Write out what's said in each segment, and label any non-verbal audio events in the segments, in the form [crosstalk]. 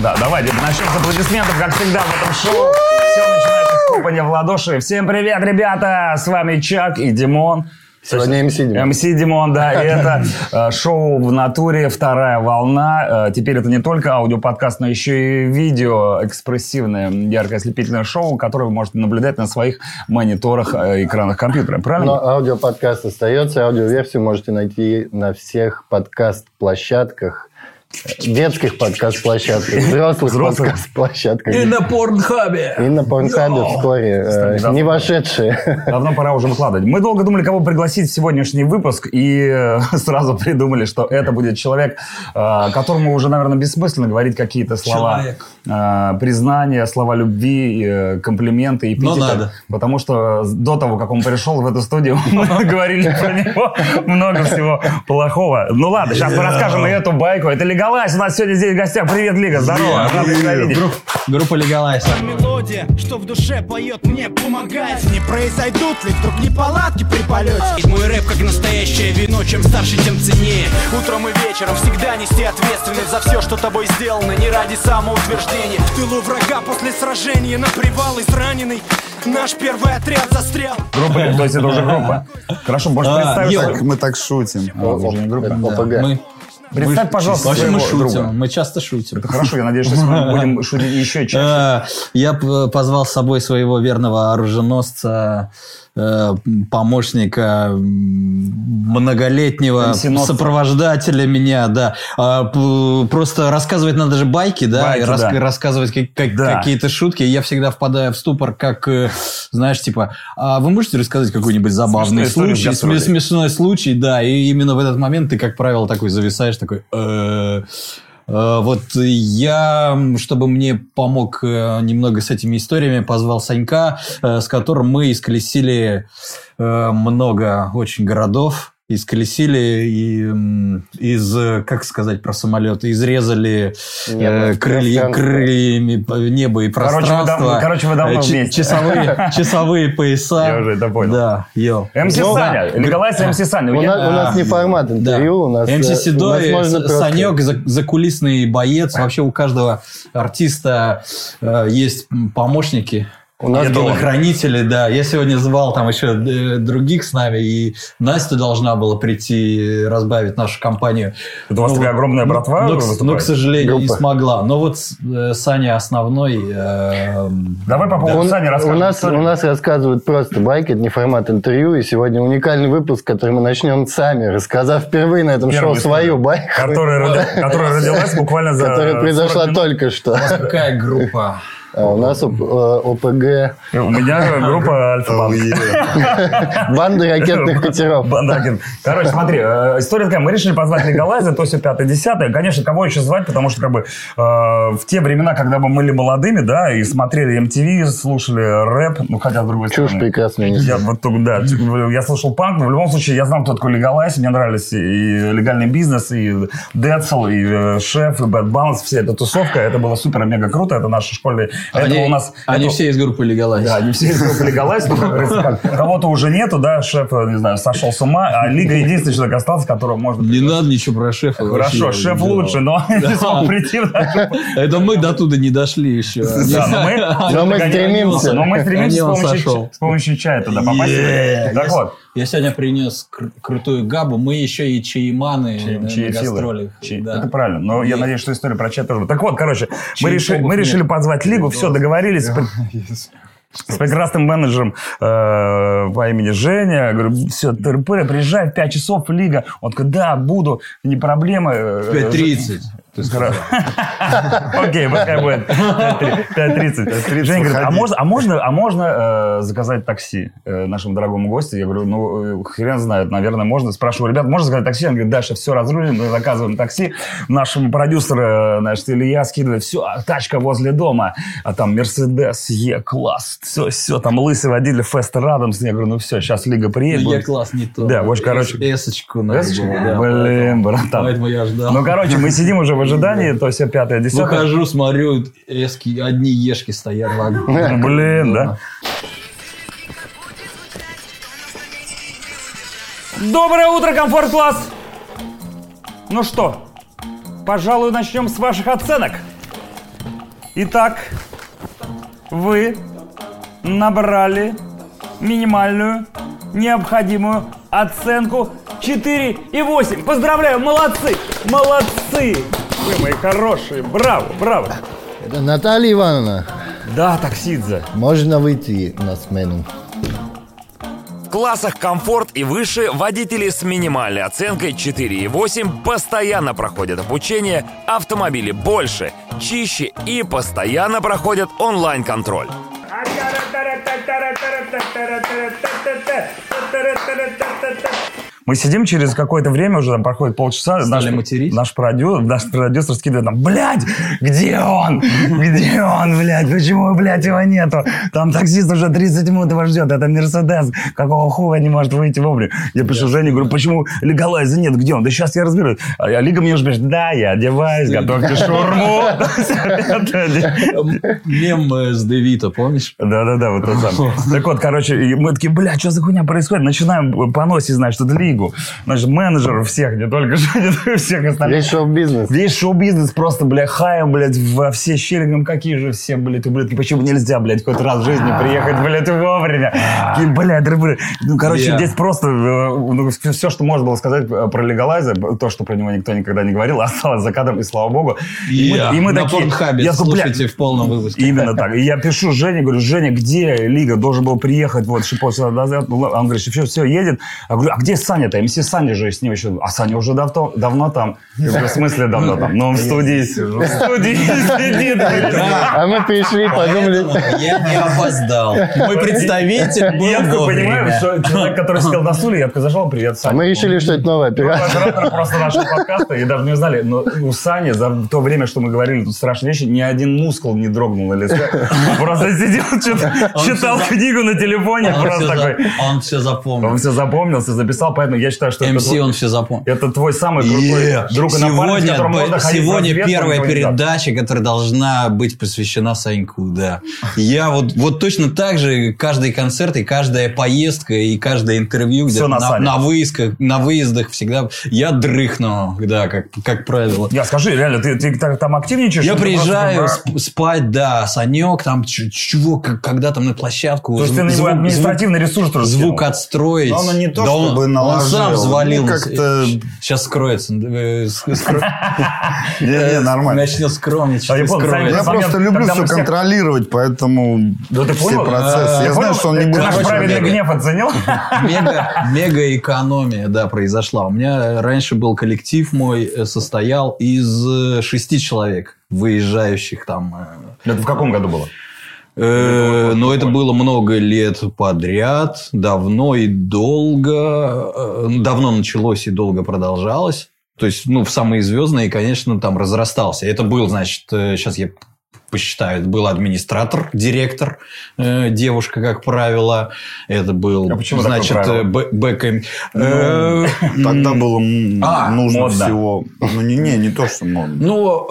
Да, давайте начнем с аплодисментов, как всегда в этом шоу. Все начинается с хлопания в ладоши. Всем привет, ребята! С вами Чак и Димон. Сегодня МС Димон. МС Димон, да, и [laughs] это э, шоу в натуре «Вторая волна». Э, Теперь это не только аудиоподкаст, но еще и видео, экспрессивное, яркое, ослепительное шоу, которое вы можете наблюдать на своих мониторах, э, экранах компьютера. Правильно? Но аудиоподкаст остается. Аудиоверсию можете найти на всех подкаст-площадках. Детских подкаст-площадках, взрослых, Взрослых. подкаст-площадках. И на порнхабе. И на Порнхабе вскоре. э. Не вошедшие. Давно пора уже выкладывать. Мы долго думали, кого пригласить в сегодняшний выпуск, и э, [laughs] сразу придумали, что это будет человек, э, которому уже, наверное, бессмысленно говорить какие-то слова Человек. э, признания, слова любви, э, комплименты и Но эпитеты. надо. Потому что до того, как он пришел в эту студию, [laughs] мы говорили про него много всего плохого. Ну ладно, сейчас мы расскажем и эту байку. Это Леголайс. У нас сегодня здесь в гостях. Привет, Лига. Здорово. Рад тебя видеть. Группа Легалайз. Мелодия, что в душе поет, мне помогает Не произойдут ли вдруг неполадки при полете Мой рэп как настоящее вино, чем старше, тем ценнее Утром и вечером всегда нести ответственность за все, что тобой сделано Не ради самоутверждения В тылу врага после сражения на привал израненный Наш первый отряд застрял Группа, то есть это уже группа. Хорошо, можешь А, представить? Мы так шутим. А, ОПГ. Мы, Представь, пожалуйста, вообще мы шутим. друга. Мы часто шутим. Это хорошо, я надеюсь, что мы будем [laughs] шутить еще чаще. Э, Я позвал с собой своего верного оруженосца, помощника, м, многолетнего сопровождателя меня, да. А, Просто рассказывать надо же байки, да, Байки, и рас- да. рассказывать как- как- Да. какие-то шутки. Я всегда впадаю в ступор, как, э, знаешь, типа, а вы можете рассказать какой-нибудь забавный случай, с гастролей. сме- смешной случай, да, и именно в этот момент ты, как правило, такой зависаешь, такой... «Э, э, Вот я, чтобы мне помог э, немного с этими историями, позвал Санька, э, с которым мы исколесили э, много очень городов, исколесили и из, э, как сказать про самолет, изрезали э, Небо, крылья, пространство. крыльями п- небо и Короче, вы пространство. дав- короче, вы давно Э, ч- вместе. Часовые, [laughs] часовые пояса. Я уже это понял. Да, йоу. МС Ну, Саня, Николай МС Саня. У Я- нас, у нас не формат интервью, у нас... МС э, Седой, нас Санек, за- закулисный боец. Вообще у каждого артиста э, есть помощники. У нас телохранители, да. Я сегодня звал там еще э, других с нами, и Настя должна была прийти разбавить нашу компанию. Это у вас Ну, такая огромная ну, братва но, к- выступает? но, к сожалению, не Группа. смогла. Но вот э, Саня основной. э, Давай по поводу У, Сани у расскажем. нас, историю. у нас рассказывают просто байки, это не формат интервью, и сегодня уникальный выпуск, который мы начнем сами, рассказав впервые на этом Первую шоу свою байку, Которая роди- которая родилась буквально за которая 40 произошла только что. Какая группа? А у нас э, ОПГ, У меня группа Альфа-Банк. банда ракетных [laughs] катеров. Бандакин. Короче, смотри, э, история такая. Мы решили позвать Легалайза, то все пятое, десятое. Конечно, кого еще звать, потому что как бы э, в те времена, когда мы были молодыми, да, и смотрели MTV, слушали рэп, ну хотя с другой Чушь стороны. прекрасную несет. Я, вот, да, я слушал панк, но в любом случае я знал, кто такой Легалайз, мне нравились и легальный бизнес, и Децл, и э, Шеф, и Bad Bounce, вся эта тусовка, это было супер-мега круто, это наши школьные... это Они, у нас... они это- все из группы Легалайз. да, не все из группы Легалайз, как, кого-то уже нету, да, шеф, э, не знаю, сошел с ума, а Лига единственный человек остался, которого можно... Не надо ничего про шефа. Хорошо, шеф лучше, но [laughs] не смог прийти. [laughs] Это мы до туда не дошли еще. Да, но мы, Но мы догоняем- стремимся. Но мы стремимся с Они помощью, чая туда попасть. Так вот, Я сегодня принес кру- крутую габу. Мы еще и чаиманы чьи- на, на гастролях. Чьи- Да. Это правильно. Но я И- надеюсь, что история про чай тоже. Так вот, короче, мы богов мы решили нет. позвать Лигу, все, договорились. с пр- [laughs] С прекрасным менеджером э, по имени Женя. Говорю, все, тыры-пыры, приезжай в 5 часов, Лига. Он такой, да, буду, не проблема. Э, 5.30. Есть, хоро- [laughs] Окей, пускай будет 5.30. Женя говорит, а можно, а можно, а можно э, заказать такси э, нашему дорогому гостю? Я говорю, ну, э, хрен знает, наверное, можно. Спрашиваю, ребят, можно заказать такси? Он говорит, Даша, все разрулим, мы заказываем такси. Нашему продюсеру, значит, Илья скидывает, все, тачка возле дома. А там Мерседес, Е-класс, все, все, там лысый водитель Фестер Адамс. Я говорю, ну все, сейчас Лига приедет. Ну, я будет- класс не то. Да, очень, короче- Эсочку надо Блин, братан. Поэтому я ждал. Ну, короче, мы сидим уже в ожидании, то все пятое, десятое. Выхожу, смотрю, эски, одни ешки стоят. Ну, блин, да? Доброе утро, комфорт класс! Ну что, пожалуй, начнем с ваших оценок. Итак, вы набрали минимальную необходимую оценку 4 и 8. Поздравляю, молодцы, молодцы. Вы мои хорошие, браво, браво. Наталья Ивановна, Да, таксидзе. можно выйти на смену? В классах комфорт и выше водители с минимальной оценкой 4,8 постоянно проходят обучение, автомобили больше, чище и постоянно проходят онлайн-контроль. Мы сидим через какое-то время, уже там проходит полчаса. Стали материть? наш, продю, наш продюсер скидывает нам, блядь, где он? Где он, блядь? Почему, блядь, его нету? Там таксист уже 30 минут его ждет. Это Мерседес. Какого хуя не может выйти вовремя? Я пишу Жене, говорю, почему Легалайза нет? Где он? Да сейчас я разберусь. А Лига мне уже пишет, да, я одеваюсь, готовьте шурму. Мем э, с Девито, помнишь? Да-да-да, вот тот самый. Так вот, короче, мы такие, бля, что за хуйня происходит? Начинаем поносить, значит, это лигу. Значит, менеджеров всех, не только [laughs] и всех остальных. Весь шоу-бизнес. Весь шоу-бизнес просто, бля, хаем, блядь, во все щели. Какие же все, блядь, ублюдки. Почему нельзя, блядь, хоть раз в жизни приехать, блядь, вовремя? Такие, блядь, рыбы. Ну, короче, Я. здесь просто э, ну, все, что можно было сказать э, про легалайза, то, что про него никто никогда не говорил, [laughs] осталось за кадром, и слава богу. И мы- и мы на такие... Порнхабе я бля, слушайте в полном выпуске. Именно так. И я пишу Жене, говорю, Женя, где Лига? Должен был приехать вот полчаса назад. Ну, Он говорит, все, все, едет. Я говорю, а где Саня-то? МС Саня же с ним еще. А Саня уже давно, давно там. Я говорю, в смысле давно там? Ну, он в студии сижу. В студии сидит. А мы пришли, подумали... Я не опоздал. Мой представитель был Я понимаю, что человек, который сидел на стуле, я такой зашел, привет, А Саня. мы решили, что это новая Ну, операция. Просто нашего подкаста и даже не знали. Но у Сани за то время, что мы говорили тут страшные вещи, ни один мускул не дрогнул на лице. Он Просто сидел, читал книгу на телефоне. Он Просто такой. Он все запомнил. Он все запомнил, все записал, поэтому я считаю, что это МС твой- он все запомнил. это твой самый крутой Е. друг и напарник, с Сегодня, которым можно ходить сегодня первая передача, которая должна быть посвящена Саньку, да. Я вот, вот точно так же каждый концерт и каждая поездка и каждое интервью где-то на на, на выездках, на выездах всегда я дрыхну, да, как, как правило. Я скажи, реально, ты, ты там активничаешь? Я приезжаю просто, сп- спать, да, Санек, там чего, когда там на площадку. То есть ты на него звук- административный ресурс тоже звук отстроить. Но он не то, Да он- чтобы он, наложил. Сам взвалил. Как-то- Сейчас скроется. э, [laughs] Не, не, нормально. Начнет скромничать. А я просто люблю все контролировать, поэтому все процессы. Ты Я знаю, что он не будет Наш правильный гнев оценил? [laughs] Мега, экономия, да, произошла. У меня раньше был коллектив мой, э, состоял из э, шести человек, выезжающих там. Это в каком году было? Э, Но это было много лет подряд, давно и долго. э, Давно началось и долго продолжалось. То есть, ну, в самые звездные, конечно, там разрастался. Это был, значит, сейчас я посчитаю, это был администратор, директор, э, девушка, как правило. Это был, А почему значит, э, бэкэм- [laughs] э, Тогда было А, нужно модно. всего. Ну, не, не, не то, что модно. Ну,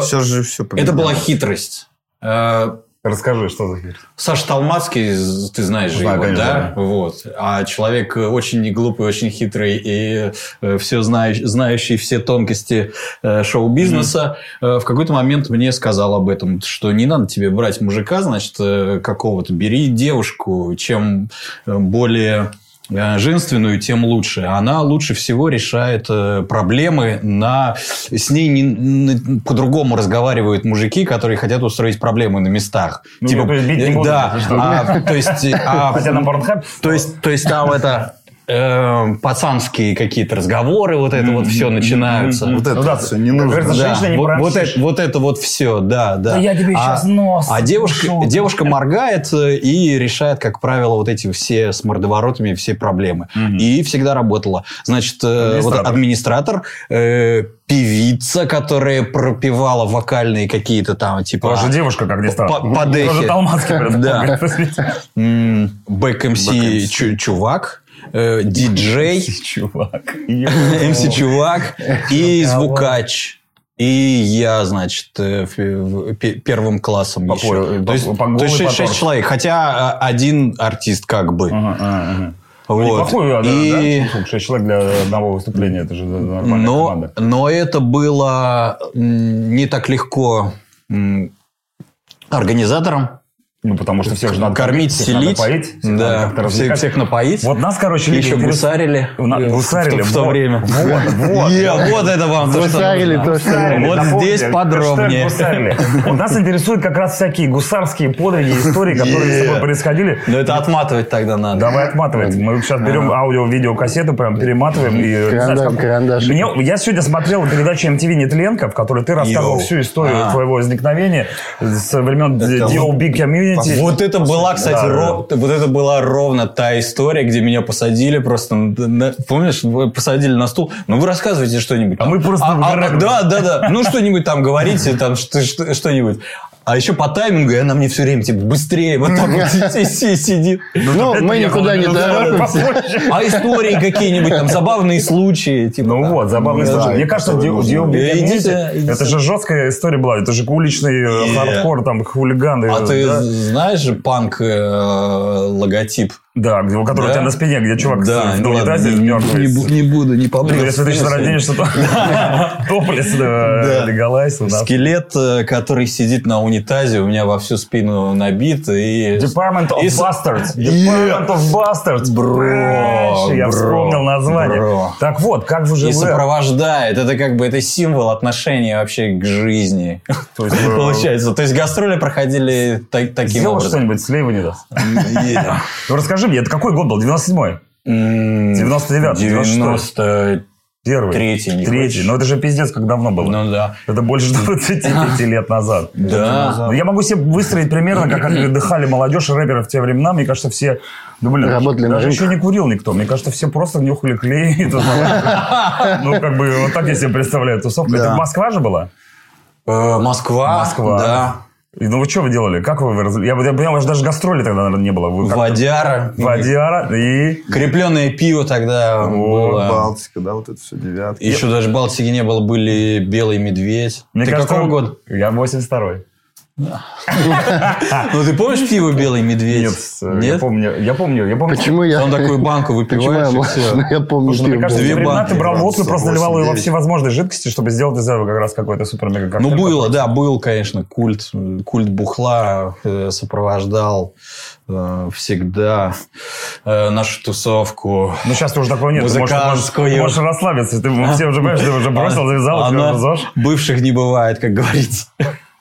э, Сейчас же все это была хитрость. Э, Расскажи, что за херь? Саша Талмацкий, ты знаешь же Знаю, его, конечно, да? да. Вот. А человек очень не глупый, очень хитрый и все знающий, знающий все тонкости э, шоу-бизнеса, э, в какой-то момент мне сказал об этом, что не надо тебе брать мужика, значит, э, какого-то, бери девушку, чем э, более э, женственную, тем лучше. Она лучше всего решает э, проблемы на... С ней не- по-другому разговаривают мужики, которые хотят устроить проблемы на местах. Ну, то есть бить не будут, да, если что. а, то есть... а, Хотя на Порнхаб... то есть, то есть там это э, пацанские какие-то разговоры, вот это вот все начинаются. Вот это Ну да, все не нужно. говорится, Да, женщина не вот, это, вот это вот все, да, да. Да я тебе а, щас нос А девушка, девушка моргает э, и решает, как правило, вот эти все с мордоворотами все проблемы. И всегда работала. Значит, э, вот Администратор. администратор, э, певица, которая пропевала вокальные какие-то там, типа... Тоже девушка, как ни странно. По- подехи. Тоже Талмацкий. [laughs] Да. [laughs] бэк-МС Бэк-МС. чу- чувак, э, диджей, [laughs] Чувак. МС чувак и звукач. И я, значит, э, первым классом По еще. полю- То есть, по- по то есть голый шесть, шесть потор. человек. Хотя а, один артист как бы. Ага, ага, ага. Вот. Неплохой, да, И- да? Слушай, шесть человек для одного выступления, это же нормальная Но, команда. но это было не так легко организаторам. Ну, потому что всех же надо Кормить, всех надо селить. поить, всех надо да, как-то всех, развлекать. всех напоить. Вот нас, короче, И люди еще интересуют- гусарили. У нас в- гусарили, В, то вот. время. Вот, вот. Е, вот это вам Гусарили то, что Гусарили, Вот напомните, здесь подробнее. гусарили. Вот нас интересуют как раз всякие гусарские подвиги, истории, которые с тобой происходили. Но это отматывать тогда надо. Давай отматывать. Мы сейчас берем аудио-видео-кассету, прям перематываем. И, Карандаш- я сегодня смотрел передачу MTV Нетленко, в которой ты рассказывал всю историю А. твоего возникновения с времен DOB Community. Вот это была, кстати, Да, ро- вот это была ровно та история, где меня посадили просто, на- помнишь, вы посадили на стул. Ну вы рассказывайте что-нибудь. А мы просто а, а, да, да, да. Ну что-нибудь там говорите, там что- что- что-нибудь. А еще по таймингу, и она мне все время типа быстрее вот так вот си- си- сидит. Ну, мы никуда не торопимся. А истории какие-нибудь там забавные случаи, типа. Ну вот, забавный Да, случай. Мне кажется, это же жесткая история была. Это же уличный хардкор, там, хулиганы. А ты знаешь же панк э, логотип? Да, у которого Да? у тебя на спине, где чувак Да, в ну ладно, унитазе не, мертвый. не не буду, не Ну, побрился. если ты сейчас разденешься, то [laughs] топлес, Да. легалайз у нас. Скелет, э, который сидит на унитазе, у меня во всю спину набит. И... Department of И с- Bastards. Department of Bastards. Бро, Я вспомнил название. Так вот, как вы И живы? сопровождает. Это как бы это символ отношения вообще к жизни. [laughs] Есть, [laughs] э, Получается. То есть гастроли проходили та- таким Сделал образом. что-нибудь, слева не даст. Расскажи мне, это какой год был? 97-й? М, 99, 90 Первый? Третий, не Третий. хочешь? Ну это же пиздец, как давно было. Ну да. Это больше 25 [laughs] лет назад. Да. Ну, Я могу себе выстроить примерно, как отдыхали молодежь и рэперы в те времена. Мне кажется, все... Ну, блин, Работали даже еще не курил никто. Мне кажется, все просто нюхали клей. [laughs] и Ну, как бы, вот так я себе представляю тусовку. Да. Это Москва же была? Э, Москва. Москва. Да. Ну, вы что вы делали? Как вы... раз- Я, я понимаю, что даже гастроли тогда, наверное, не было. Вы как- Водяра. Водяра и... Крепленное пиво тогда было. Балтика, да, вот это все девятка. Еще даже Балтики не было, были Белый Медведь. Ты какого года? Я 82-й. Ну, ты помнишь пиво Белый Медведь? Нет, э, я помню, я помню, я помню. Почему я... Там такую банку Почему я выпиваешь, и все. Я помню, мне кажется, Две времена ты брал водку и просто 28, наливал ее во 9. всевозможные жидкости, чтобы сделать из этого как раз какой-то супер-мега коктейль. Ну, было, да, был, конечно, культ. Культ бухла э, сопровождал э, всегда э, нашу тусовку. Ну, сейчас уже такого нет. Ты Музыкантскую. ты можешь расслабиться. Ты все уже, понимаешь, ты уже бросил, завязал, уже ЗОЖ. Бывших не бывает, как говорится.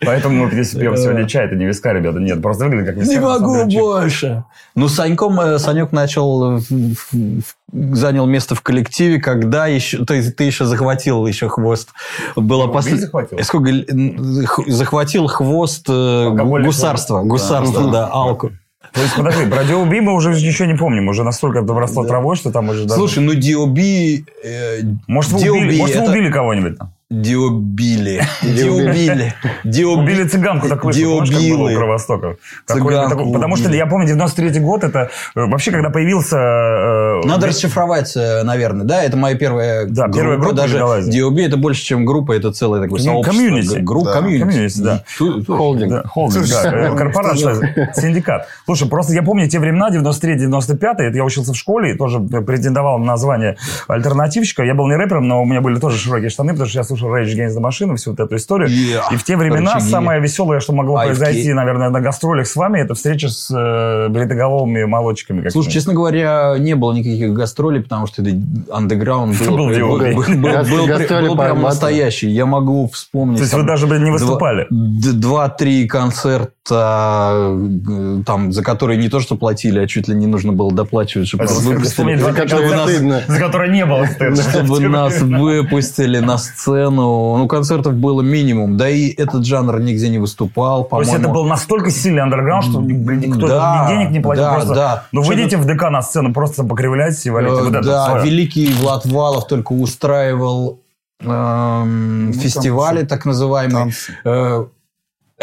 Поэтому мы здесь пьем сегодня чай, это не виска, ребята. Нет, просто выглядит как виска. Не могу больше. Ну, Саньком, э, Санек начал, в- в- в- занял место в коллективе, когда еще, то есть ты еще захватил еще хвост. Было после... захватил? Сколько... н- х- Захватил хвост э, гусарства. Гусарства, да, алку. То есть, подожди, про Диоби мы уже ничего не помним. Уже настолько это обросло травой, что там уже даже... Слушай, ну э, может, вы убили, может, вы убили кого-нибудь? там? [laughs] Диобили. Диобили. Диоби- Убили цыганку, так вышло. Помнишь, как было у. Кровостока? Потому что я помню, 93-й год, это э, вообще, когда появился... э, Надо расшифровать, э, наверное, да? Это моя первая Да, первая группа Даже. DOB это больше, чем группа, это целое такое сообщество. комьюнити. Группа, комьюнити. да. Холдинг. Холдинг, да, корпорация, синдикат. Слушай, просто я помню те времена, 93-95, это я учился в школе и тоже претендовал на название альтернативщика. Я был не рэпером, но у меня были тоже широкие штаны, потому что я слушал Rage Against the Machine, всю вот эту историю. Yeah. И в те времена Рычаги. самое веселое, что могло IFK. произойти, наверное, на гастролях с вами, это встреча с э, бритоголовыми молодчиками. Слушай, честно говоря, не было никаких гастролей, потому что это андеграунд был [laughs] был, был, был- был- Гастроли был прям настоящий. Я могу вспомнить. То есть вы даже блин, не выступали? Два-три концерта, там, за которые не то, что платили, а чуть ли не нужно было доплачивать, чтобы нас выпустили. За которые стыдно. за которые не было стыдно. чтобы нас выпустили на сцену. Ну, концертов было минимум. Да и этот жанр нигде не выступал, То есть по-моему. это был настолько сильный андерграунд, что блин, никто Да, ни денег не платил. да, просто, да. Ну, выйдите в ДК на сцену, просто покривляйтесь и валите. Э, Вот это да, великий Влад Валов только устраивал эм, Ну, фестивали, так называемые. Танцы.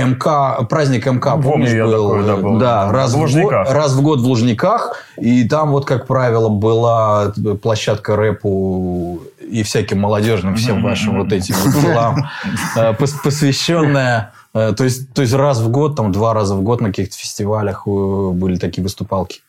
Э, МК, праздник МК, Помню помнишь, я был? такой, да, был. Да, раз В в, год, раз в год в Лужниках. И там вот, как правило, была площадка рэпу и всяким молодежным, всем вашим вот этим вот делам, э, пос- посвященная. э, То есть, то есть раз в год, там два раза в год на каких-то фестивалях э, были такие выступалки.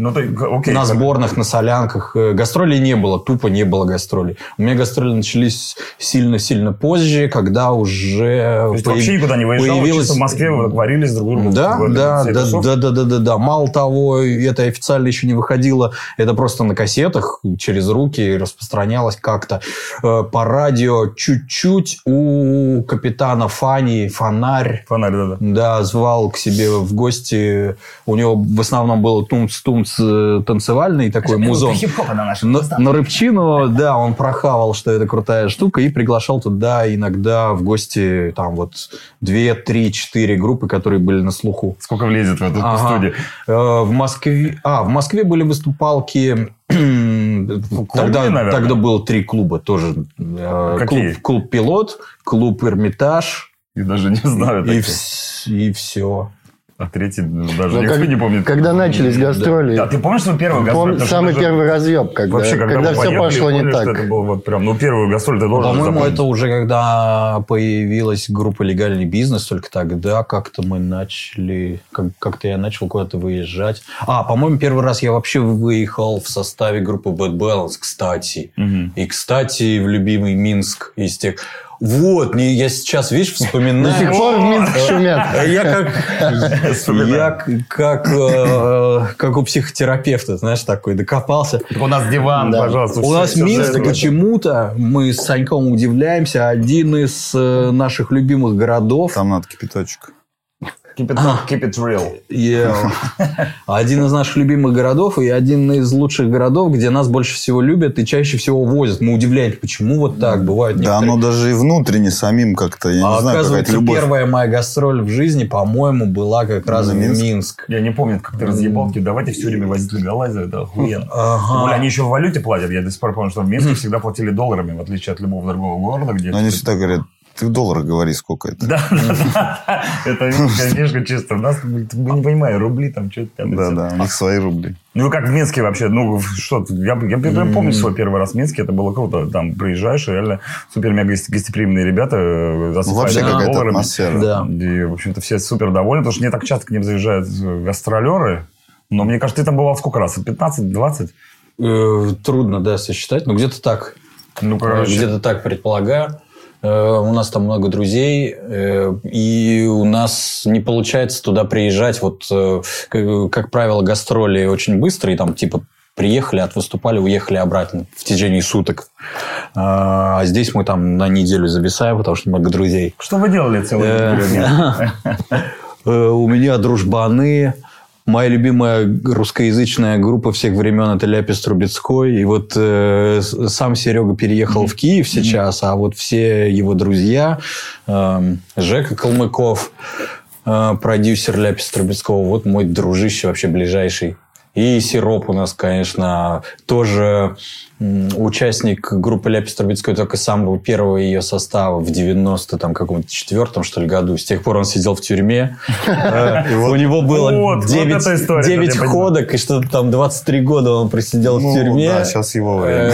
Ну, ты, окей. на сборных, на солянках. Э, Гастролей не было, тупо не было гастролей. У меня гастроли начались сильно-сильно позже, когда уже То есть появ- вообще никуда не выезжал, чисто в Москве вы варились друг другу. Да, да, да, да, да, да, да, да. Мало того, это официально еще не выходило, это просто на кассетах через руки распространялось как-то Э, по радио чуть-чуть у капитана Фани фонарь. Фонарь, да, да. Да, звал к себе в гости. У него в основном был тумц-тумц танцевальный такой музон. Хип-хопа на. На, на рыбчину, да, он прохавал, что это крутая штука, и приглашал туда иногда в гости там вот две, три, четыре группы, которые были на слуху. Сколько влезет в эту Ага. студию? Э, В Москве, а, в Москве были выступалки. [clears throat] тогда, наверное? тогда было три клуба тоже. Э, Какие? Клуб, клуб Пилот, клуб Эрмитаж Я даже не знаю. и, таких. и все. А третий ну, даже Ну, никто как- не помнит. Когда начались гастроли, Да, ты помнишь свой первый пом- гастроль? Что самый даже первый разъеб, когда, Вообще, когда, когда все поехали, пошло не что так. Это был вот прям, ну, первую гастроль ты должен По-моему, запомнить. это уже когда появилась группа «Легальный бизнес», только тогда как-то мы начали... Как- Как-то я начал куда-то выезжать. А, по-моему, первый раз я вообще выехал в составе группы Bad Balance, кстати. Мгм. И, кстати, в любимый Минск из тех... Вот, не- я сейчас, видишь, вспоминаю... До сих пор в Минске шумят. Я как, я как, э, как у психотерапевта, знаешь, такой докопался. Так у нас диван, Да. пожалуйста. У нас Минск почему-то, мы с Саньком удивляемся, один из э, наших любимых городов. Там надо кипяточек. Keep it, keep it real. Yeah. [laughs] Один из наших любимых городов и один из лучших городов, где нас больше всего любят и чаще всего возят. Мы удивляемся, почему вот так бывает. Да, некоторые- оно даже и внутренне самим как-то, я а не знаю, какая-то оказывается, любовь. первая моя гастроль в жизни, по-моему, была как раз в Минск? Минск. Я не помню, как ты разъебал, давайте все время возить легалайзер, это охуенно. Тем Ага. более, они еще в валюте платят. Я до сих пор помню, что в Минске всегда платили долларами, в отличие от любого другого города, где... Но они всегда говорят, ты в долларах говори, сколько это. Да. Это фишка чисто. У нас, мы не понимаем, рубли там, что-то там. Да, да, у них свои рубли. Ну, и как в Минске вообще, ну, что, я, помню свой первый раз в Минске, это было круто. Там приезжаешь, и реально супер-мега гостеприимные ребята э, засыпают Ну, вообще какая-то долларами. атмосфера. Да. И, в общем-то, все супер довольны, потому что не так часто к ним заезжают э, гастролеры. Но мне кажется, ты там бывал сколько раз? 15-20? Э, Трудно, да, сосчитать, но где-то так. Ну, короче. Где-то так предполагаю. Э, У нас там много друзей, э, и у нас не получается туда приезжать. Вот, э, как, правило, гастроли очень быстрые, там типа приехали, отвыступали, уехали обратно в течение суток. А здесь мы там на неделю зависаем, потому что много друзей. Что вы делали день? [laughs] Э, У меня дружбаны. Моя любимая русскоязычная группа всех времен это Ляпис Трубецкой. И вот э, сам Серега переехал в Киев сейчас, а вот все его друзья, э, Жека Калмыков, э, продюсер Ляпис Трубецкого, вот мой дружище вообще ближайший. И Сироп у нас, конечно, тоже участник группы Ляпис Трубецкой только самого первого ее состава в 90 там каком-то четвертом, что ли, году. С тех пор он сидел в тюрьме. Э, У него было Вот, вот 9 эта история, 9 я понимаю. ходок, и что-то там 23 года он просидел в Ну, тюрьме. да, сейчас его время.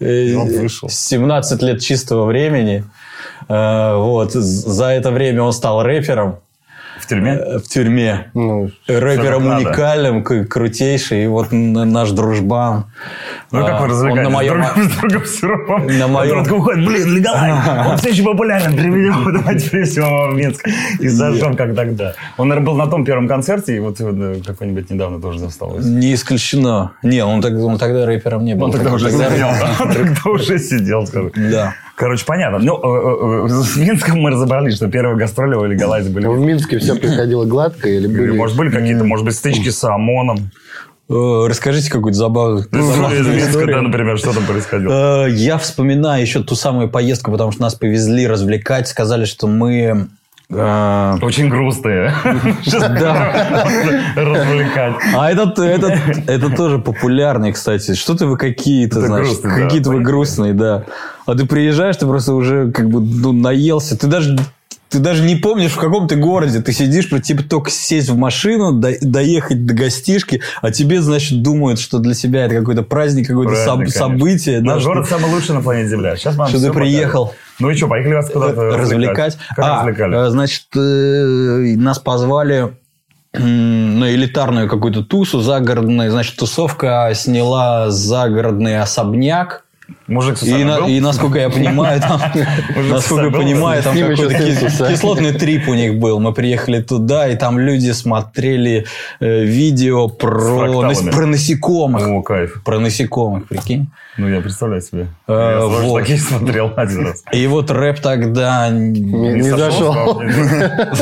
Э, э, Он вышел. 17 лет чистого времени. Э, Вот. За это время он стал рэпером В тюрьме? э, в тюрьме. Ну, Рэпером уникальным, крутейший. И вот наш дружбан. Ну, как а, вы он развлекаетесь? на моем- С другом- сиропом. На моем- [laughs] Он такой уходит, блин, легалайз. Он все еще популярен. Приведем, [laughs] давайте привезем его в Минск. И зажжем, как тогда. Он, наверное, был на том первом концерте, и вот э, какой-нибудь недавно тоже засталось. Не исключено. Не, он, так- он тогда рэпером не был. Он тогда уже сидел. [laughs] Он тогда уже сидел, скажу. Да. Короче, понятно. Ну, э, э, с Минском мы разобрались, что первые гастроли у легалайза были. ну, в Минске все проходило гладко или Или, были... может, были какие-то, может быть, стычки с ОМОНом. Э, Расскажите какую-то забавную, Ну, забавную Минска, да, например, что там происходило. Э, Я вспоминаю еще ту самую поездку, потому что нас повезли развлекать, сказали, что мы... э, Очень грустные. [laughs] Да. Развлекать. А этот, этот, это тоже популярный, кстати. Что-то вы какие-то, значит, какие-то вы грустные, да. А ты приезжаешь, ты просто уже как бы ну, наелся. Ты даже ты даже не помнишь, в каком ты городе. Ты сидишь, про- типа, только сесть в машину, до- доехать до гостишки, а тебе, значит, думают, что для себя это какой-то праздник, какое-то соб- событие. да, Наш что- город самый лучший на планете Земля. Сейчас мы Что ты приехал. покажем. Ну и что, поехали вас куда-то развлекать. Как А, развлекали? э, значит, э, нас позвали на элитарную какую-то тусу загородную. Значит, тусовка сняла загородный особняк. Мужик И, на- и насколько я понимаю, там, [laughs] насколько я понимаю, там какой-то кислотный трип у них был. Мы приехали туда, и там люди смотрели э, видео про, про насекомых. О, кайф. Про насекомых, прикинь. Ну, я представляю себе. Э, Я вот. такие смотрел один раз. И вот рэп тогда... Не, зашел.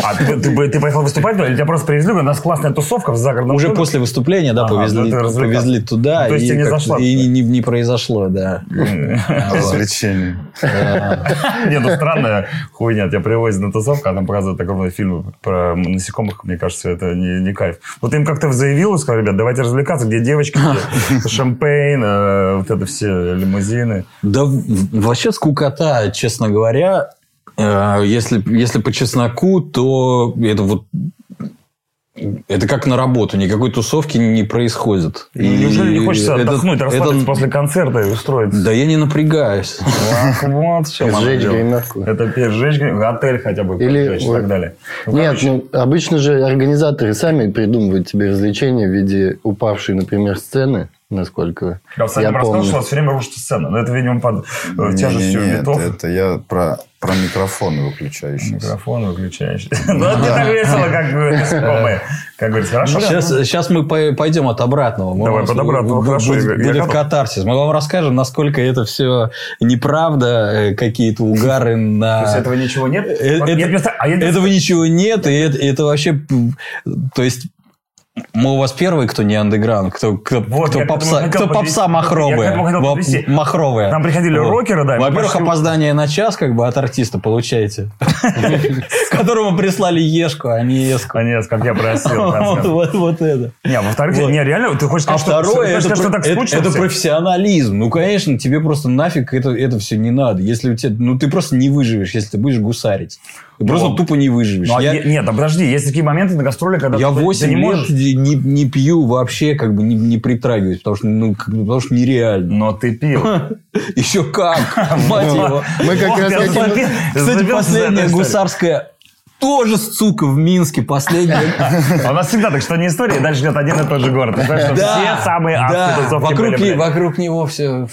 А ты, ты- ты поехал выступать, или тебя просто привезли? У нас классная тусовка в загородном Уже после выступления, да, повезли, ну развлекался. повезли туда, Ну, то есть и, не зашла и не, не произошло, да. Развлечение. Не, ну странная хуйня. Тебя привозят на тусовку, а там показывают огромные фильмы про насекомых. Мне кажется, это не, не кайф. Вот им как-то заявил сказал, ребят, давайте развлекаться, где девочки, где [laughs] шампейн, э, вот это все лимузины. Да вообще скукота, честно говоря. Э, Если, если по чесноку, то это вот это как на работу, никакой тусовки не происходит. Ну, Неужели не хочется это- отдохнуть, это- расслабиться после концерта и устроить? Да я не напрягаюсь. Вот в чем оно Сжечь гримерку. Это сжечь гримерку, отель хотя бы Или и так далее. Ну, Нет, ну обычно же организаторы сами придумывают тебе развлечения в виде упавшей, например, сцены, насколько Я, кстати, я рассказал, помню. что у вас все время рушится сцена. Но это, видимо, под э, тяжестью Не-не-не, битов. это, это я про, про микрофоны выключающиеся. Микрофон выключаешь. Ну, это не так весело, как насекомые. [laughs] Как говорится, хорошо. Сейчас, сейчас мы по- пойдем от обратного. Мы Давай, под обратного, хорошо, будет готов. катарсис. Мы вам расскажем, насколько это все неправда, э, какие-то угары [laughs] на... То есть этого ничего нет? Э, а Этого ничего нет, и это, вообще... То есть... Мы у вас первые, кто не андеграунд, кто, кто, Вот, кто попса, хотел кто попса подвести. Махровая. Там приходили рокеры, да, Во-первых, пошли- опоздание на час как бы от артиста получаете. [laughs] Которому прислали ешку, а не эску. Конец, как я просил. [laughs] Вот вот- вот это. Не, во-вторых, Вот. не, реально, ты хочешь А сказать, что- второе, ты это, хочешь сказать, что так скучно это профессионализм. Ну, конечно, тебе просто нафиг это все не надо. Если у тебя, ну, ты просто не выживешь, если ты будешь гусарить. Ты просто Ну, тупо не выживешь. Ну, а я, е- Нет, а подожди, есть такие моменты на гастроле, когда я ты- ты 8 не лет можешь... не, не пью вообще, как бы не, не притрагиваюсь, потому что, ну, как потому что нереально. Но ты пил. [laughs] Еще как, [laughs] мать его. Мы как Вот, раз Кстати, последняя гусарская тоже, сука, в Минске. Последняя. А [laughs] У нас всегда так, что не история, и дальше идет один и тот же город. Все самые адские вокруг, него все,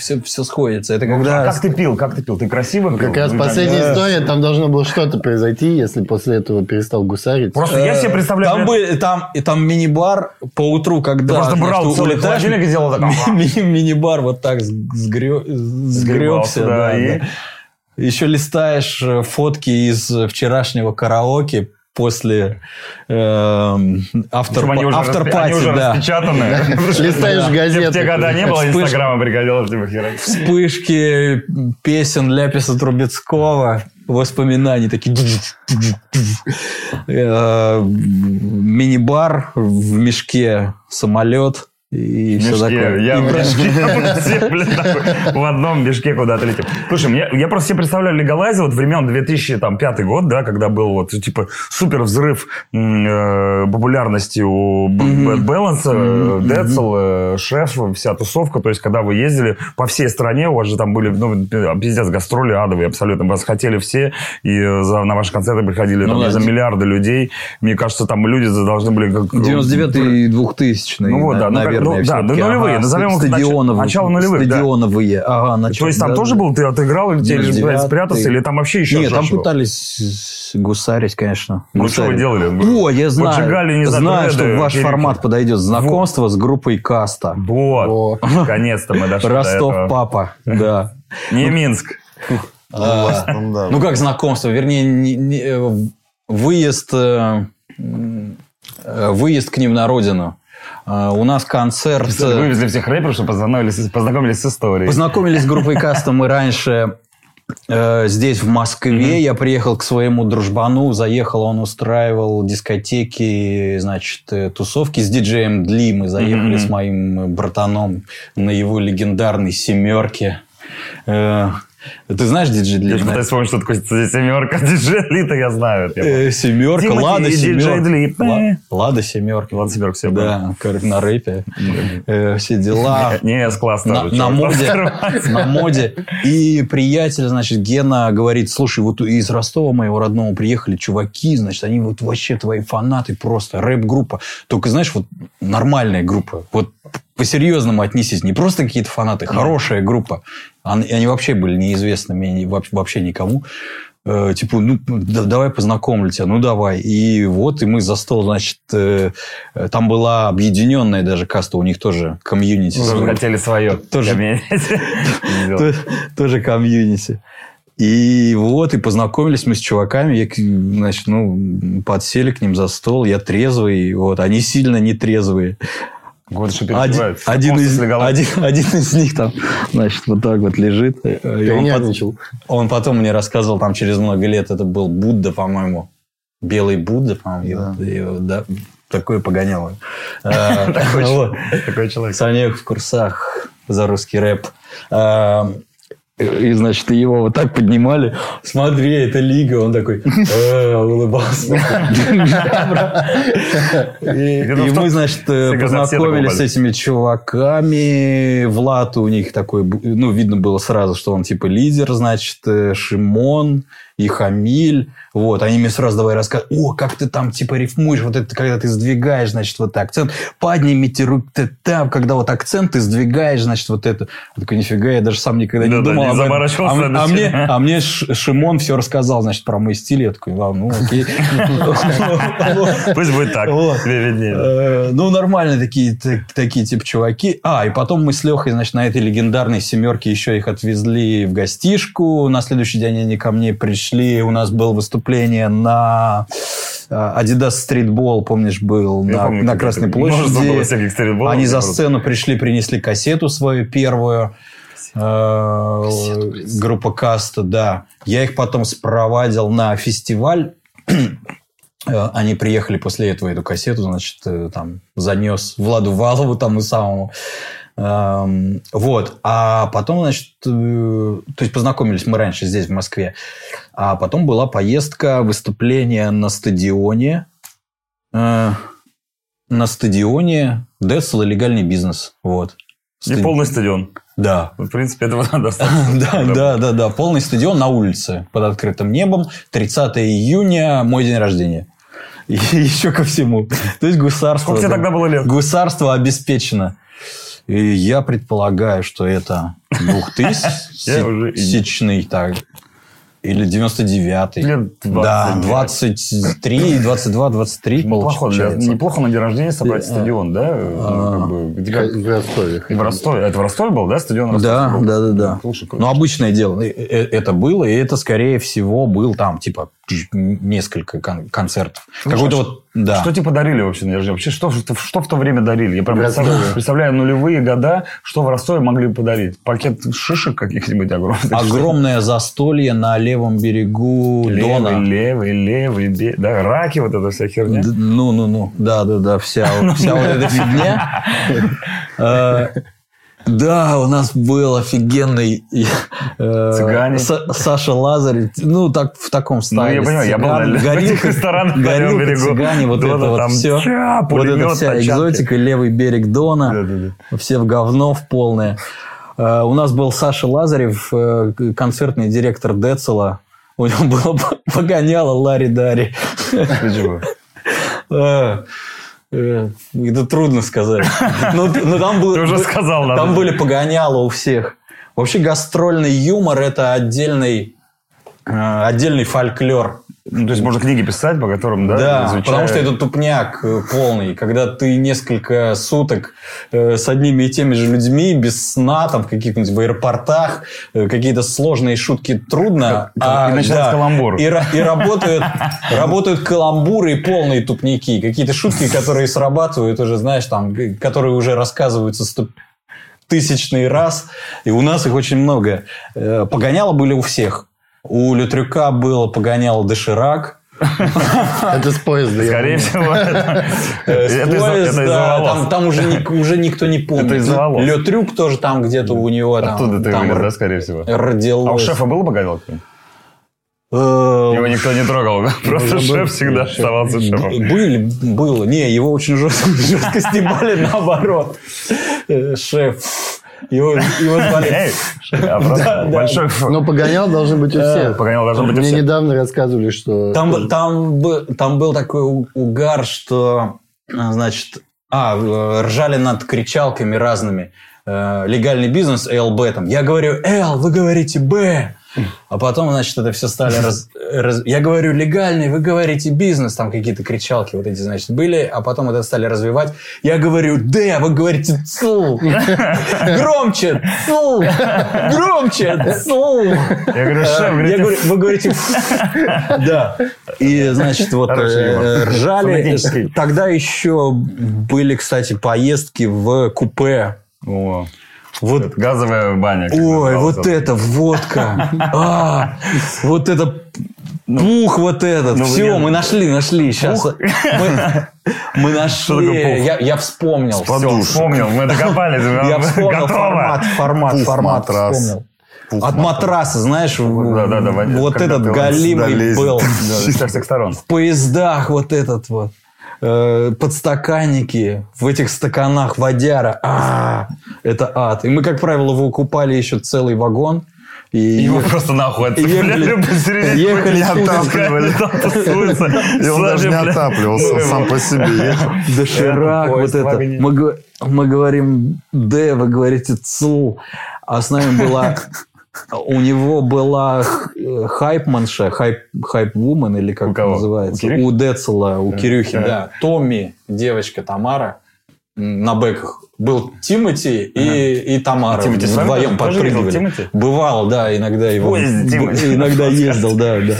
сходится. Это А когда... как ты пил? Как ты пил? Ты красиво пил? Как раз Ну, последняя да. история, там должно было что-то произойти, если после этого перестал гусарить. Просто я себе представляю... Там, и там мини-бар по утру, когда просто брал целый холодильник и делал так, [laughs] мини-бар вот так сгреб, сгребся. Еще листаешь э, фотки из вчерашнего караоке после эм, автор, Причем они уже, распи- они автор-пати, уже да. распечатаны. [laughs] Листаешь В газеты. те года не было. Инстаграма, пригодилось типа хера. Вспышки песен Ляписа Трубецкого, воспоминаний такие. Э, Мини-бар в мешке, самолет и все мешке. такое. Я И в мешке. Все, блин, такой, в одном мешке куда-то летим. Слушай, мне, я просто себе представляю легалайза вот времен 2005 год, да, когда был вот типа супер взрыв э, популярности у Bad Balance, э, Децл, э, Шеф, вся тусовка. То есть, когда вы ездили по всей стране, у вас же там были, ну, пиздец, гастроли адовые абсолютно. Вас хотели все, и э, за- на ваши концерты приходили Ну там, да. за миллиарды людей. Мне кажется, там люди должны были... как- 99 и 2000 Ну вот, да, ну, как- ну, да, ну, нулевые, назовем их стадионовые. начало нулевых, да. Стадионовые, ага, То начало, есть там да, тоже да. был, ты отыграл, или тебе лишь, блядь, 99-й. спрятался, или там вообще еще Нет, там было? пытались гусарить, конечно. Ну, что вы делали? О, я знаю. Поджигали, не знаю, треды, что ваш формат подойдет. Знакомство с группой Каста. Вот, наконец-то мы дошли до Ростов, этого. папа. Да. [laughs] Не Минск. А, Ну, да. Ну, как знакомство? Вернее, не- не, э, выезд, э, э, выезд к ним на родину. Э, У нас концерт... э, Вывезли всех рэперов, чтобы познакомились, познакомились с историей. Познакомились с группой [laughs] Каста мы раньше э, здесь, в Москве. Я приехал к своему дружбану, заехал, он устраивал дискотеки, значит, э, тусовки с диджеем Дли. Мы заехали с моим братаном на его легендарной «семерке». Ты знаешь диджей Я Длит? же пытаюсь вспомнить, что такое семерка. Диджей Лита я знаю. я. Э, Семерка, Тимати Лада семерка. Лада семерка. Ладно, семерка все Да, как на рэпе. Э, Все дела. Не, с-класс на, тоже. на моде, на моде. И приятель, значит, Гена говорит, слушай, вот из Ростова моего родного приехали чуваки, значит, они вот вообще твои фанаты просто, рэп-группа. Только, знаешь, вот нормальная группа. Вот по-серьезному отнесись. Не просто какие-то фанаты, хорошая группа. Они, они вообще были неизвестными вообще, никому. Э, типа, ну, да- давай познакомлю тебя, ну, давай. И вот, и мы за стол, значит, э, там была объединенная даже каста, у них тоже комьюнити. Свое. хотели свое. Тоже- [laughs] тоже комьюнити. И вот, и познакомились мы с чуваками, я, значит, ну, подсели к ним за стол, я трезвый, вот, они сильно не трезвые. Вот что Один, переживают. один из, один, один из них там, значит, вот так вот лежит. И он, пот- Перенервничал. он потом мне рассказывал, там, через много лет, это был Будда, по-моему. Белый Будда, по-моему. и- и, да, такое погоняло. [laughs] Э, Такой человек. Такой человек. Санек в курсах за русский рэп. И, значит, его вот так поднимали. Смотри, это лига. Он такой э, улыбался. И мы, значит, познакомились с этими чуваками. Влад у них такой, ну, видно было сразу, что он типа лидер, значит, э, Шимон и Хамиль. Вот, они мне сразу давай рассказывать, о, как ты там типа рифмуешь, вот это, когда ты сдвигаешь, значит, вот акцент, поднимите руки, там, когда вот акцент ты сдвигаешь, значит, вот это. Я такой, нифига, я даже сам никогда не Да-да, думал не об этом. А, а мне, а мне Шимон все рассказал, значит, про мой стиль. Я такой, «А, ну, окей. [laughs] Пусть будет так. Э, Ну, нормальные такие, так- такие типа чуваки. А, и потом мы с Лехой, значит, на этой легендарной семерке еще их отвезли в гостишку. На следующий день они ко мне пришли. У нас было выступление на э, Adidas Streetball, помнишь, был Я на, помню, на Красной это. Площади. Они за сцену пришли, принесли кассету свою первую. Э, группа Каста, да. Я их потом спровадил на фестиваль. Э, Они приехали после этого эту кассету, значит, там занес Владу Валову тому самому. Вот. А потом, значит, э, то есть познакомились мы раньше здесь, в Москве. А потом была поездка, выступление на стадионе. Э, На стадионе Децл и легальный бизнес. Вот. И Стад- полный стадион. Да. В принципе, этого достаточно. [laughs] Да, да, да, да. Полный стадион на улице под открытым небом. 30 июня мой день рождения. [laughs] И еще ко всему. То есть гусарство. Сколько тебе тогда было лет? Гусарство обеспечено. И я предполагаю, что это Я уже и- 2000 так. Или 99-й. Лет 20. Да, 23, 22, 23 Неплохо, для- неплохо на день рождения собрать Э, стадион, да? а, Ну, как бы, В Ростове. В Ростове. Это в Ростове был, да, стадион Да, да, да, да. Ну, обычное дело. Э, э, Это было, и это, скорее всего, был там, типа, несколько кон- концертов. Какой-то вот, да. Что тебе подарили вообще на день рождения? Вообще, что, что, что в то время дарили? Я прям представляю, представляю нулевые года, что в Ростове могли подарить. Пакет шишек каких-нибудь огромных. Огромное застолье на левом берегу Левый, Дона. левый, левый, бе- да, раки, вот эта вся херня. Д- Ну, ну, ну, да, да, да, вся, [laughs] вся вот эта фигня. [laughs] Да, у нас был офигенный э, Цыгане. Са- Саша Лазарь. Ну, так в таком Ну, стайле. я понимаю, я был Цыган, на в горилка, этих ресторанах на горилка, берегу. цыгане, вот Дона это вот там, все. ча, Вот эта пулемет, вся тачанки. экзотика, левый берег Дона. Да-да-да. Все в говно в полное. Э, У нас был Саша Лазарев, э, концертный директор Децела. У него было [laughs] погоняло Ларри Дарри. Э, Это трудно сказать. Ну, т- ну, там был- Ты уже сказал, надо. Там были погоняло у всех. Вообще гастрольный юмор – это отдельный, э, отдельный фольклор. Ну, то есть можно книги писать, по которым, да, Да, изучая- потому что это тупняк э, полный, когда ты несколько суток э, с одними и теми же людьми, без сна, там, в каких-нибудь в аэропортах, э, какие-то сложные шутки трудно. а, И начинается каламбур. И, и работают, работают каламбуры и полные тупники. Какие-то шутки, которые срабатывают уже, знаешь, там, которые уже рассказываются сто тысячный раз. И у нас их очень много. Погоняло были у всех. У Лютрюка было погоняло Доширак. Это с поезда. я Скорее всего, это с поезда. Там, уже, ни- уже никто не помнит. Это из-за волос. Ле Трюк тоже там где-то у него там, Оттуда ты вылез, да, скорее всего. родилось. А у шефа была погонялка? Э, Его никто не трогал. [laughs] Просто шеф всегда оставался шефом. Были, было. Не, его очень жестко, [laughs] жестко стебали наоборот. Э, Шеф. Его, его звали... Большой Но погонял должен быть у всех. Погонял должен быть у Мне всех. недавно рассказывали, что... Там, там, бы- там был такой угар, что, а, значит, а, э, ржали над кричалками разными. Э, Легальный бизнес, ЛБ там. Я говорю Л, вы говорите Б. А потом, значит, это все стали... раз- раз- Я говорю легальный, вы говорите бизнес. Там какие-то кричалки вот эти, значит, были. А потом это стали развивать. Я говорю Д, вы говорите ЦУ. Громче, ЦУ. Громче, ЦУ. Я говорю, шеф, Э, Я говорит, говорю, вы говорите, да. И, значит, вот э, ржали. Тогда еще были, кстати, поездки в купе. Вот это газовая баня. Ой, вот это водка. [laughs] А, вот это пух вот этот. ну, Все, я- мы нашли, нашли. Сейчас. Мы, мы нашли. Я, я вспомнил. Всё. вспомнил, мы докопались. [laughs] Я вспомнил формат, формат, Пух формат матрас. вспомнил. Пух От матрас. матраса, знаешь, Да, да, да, вот этот галимый был. Со всех сторон. В поездах вот этот вот. Э, подстаканники, в этих стаканах водяра. А, это ад. И мы, как правило, выкупали еще целый вагон. И Его ехали- просто нахуй И ехали- [laughs] отцепляли посередине ехали там тусуются. [laughs] И он даже не отапливался, сам по себе. [laughs] Доширак, вот это. мы говорим Д, вы говорите ЦУ. А с нами была... У него была э, хайпманша, хайп, хайп-вумен, или как У кого? называется. У Кирюхи? У Децела, у Кирюхи, да. да. Томми, девочка Тамара на бэках. Был Тимати и, и Тамара. Тимати с вами Вдвоем подпрыгивали. Тимати? Бывал, да, иногда его... Тимати. [laughs] Иногда ездил, да, да.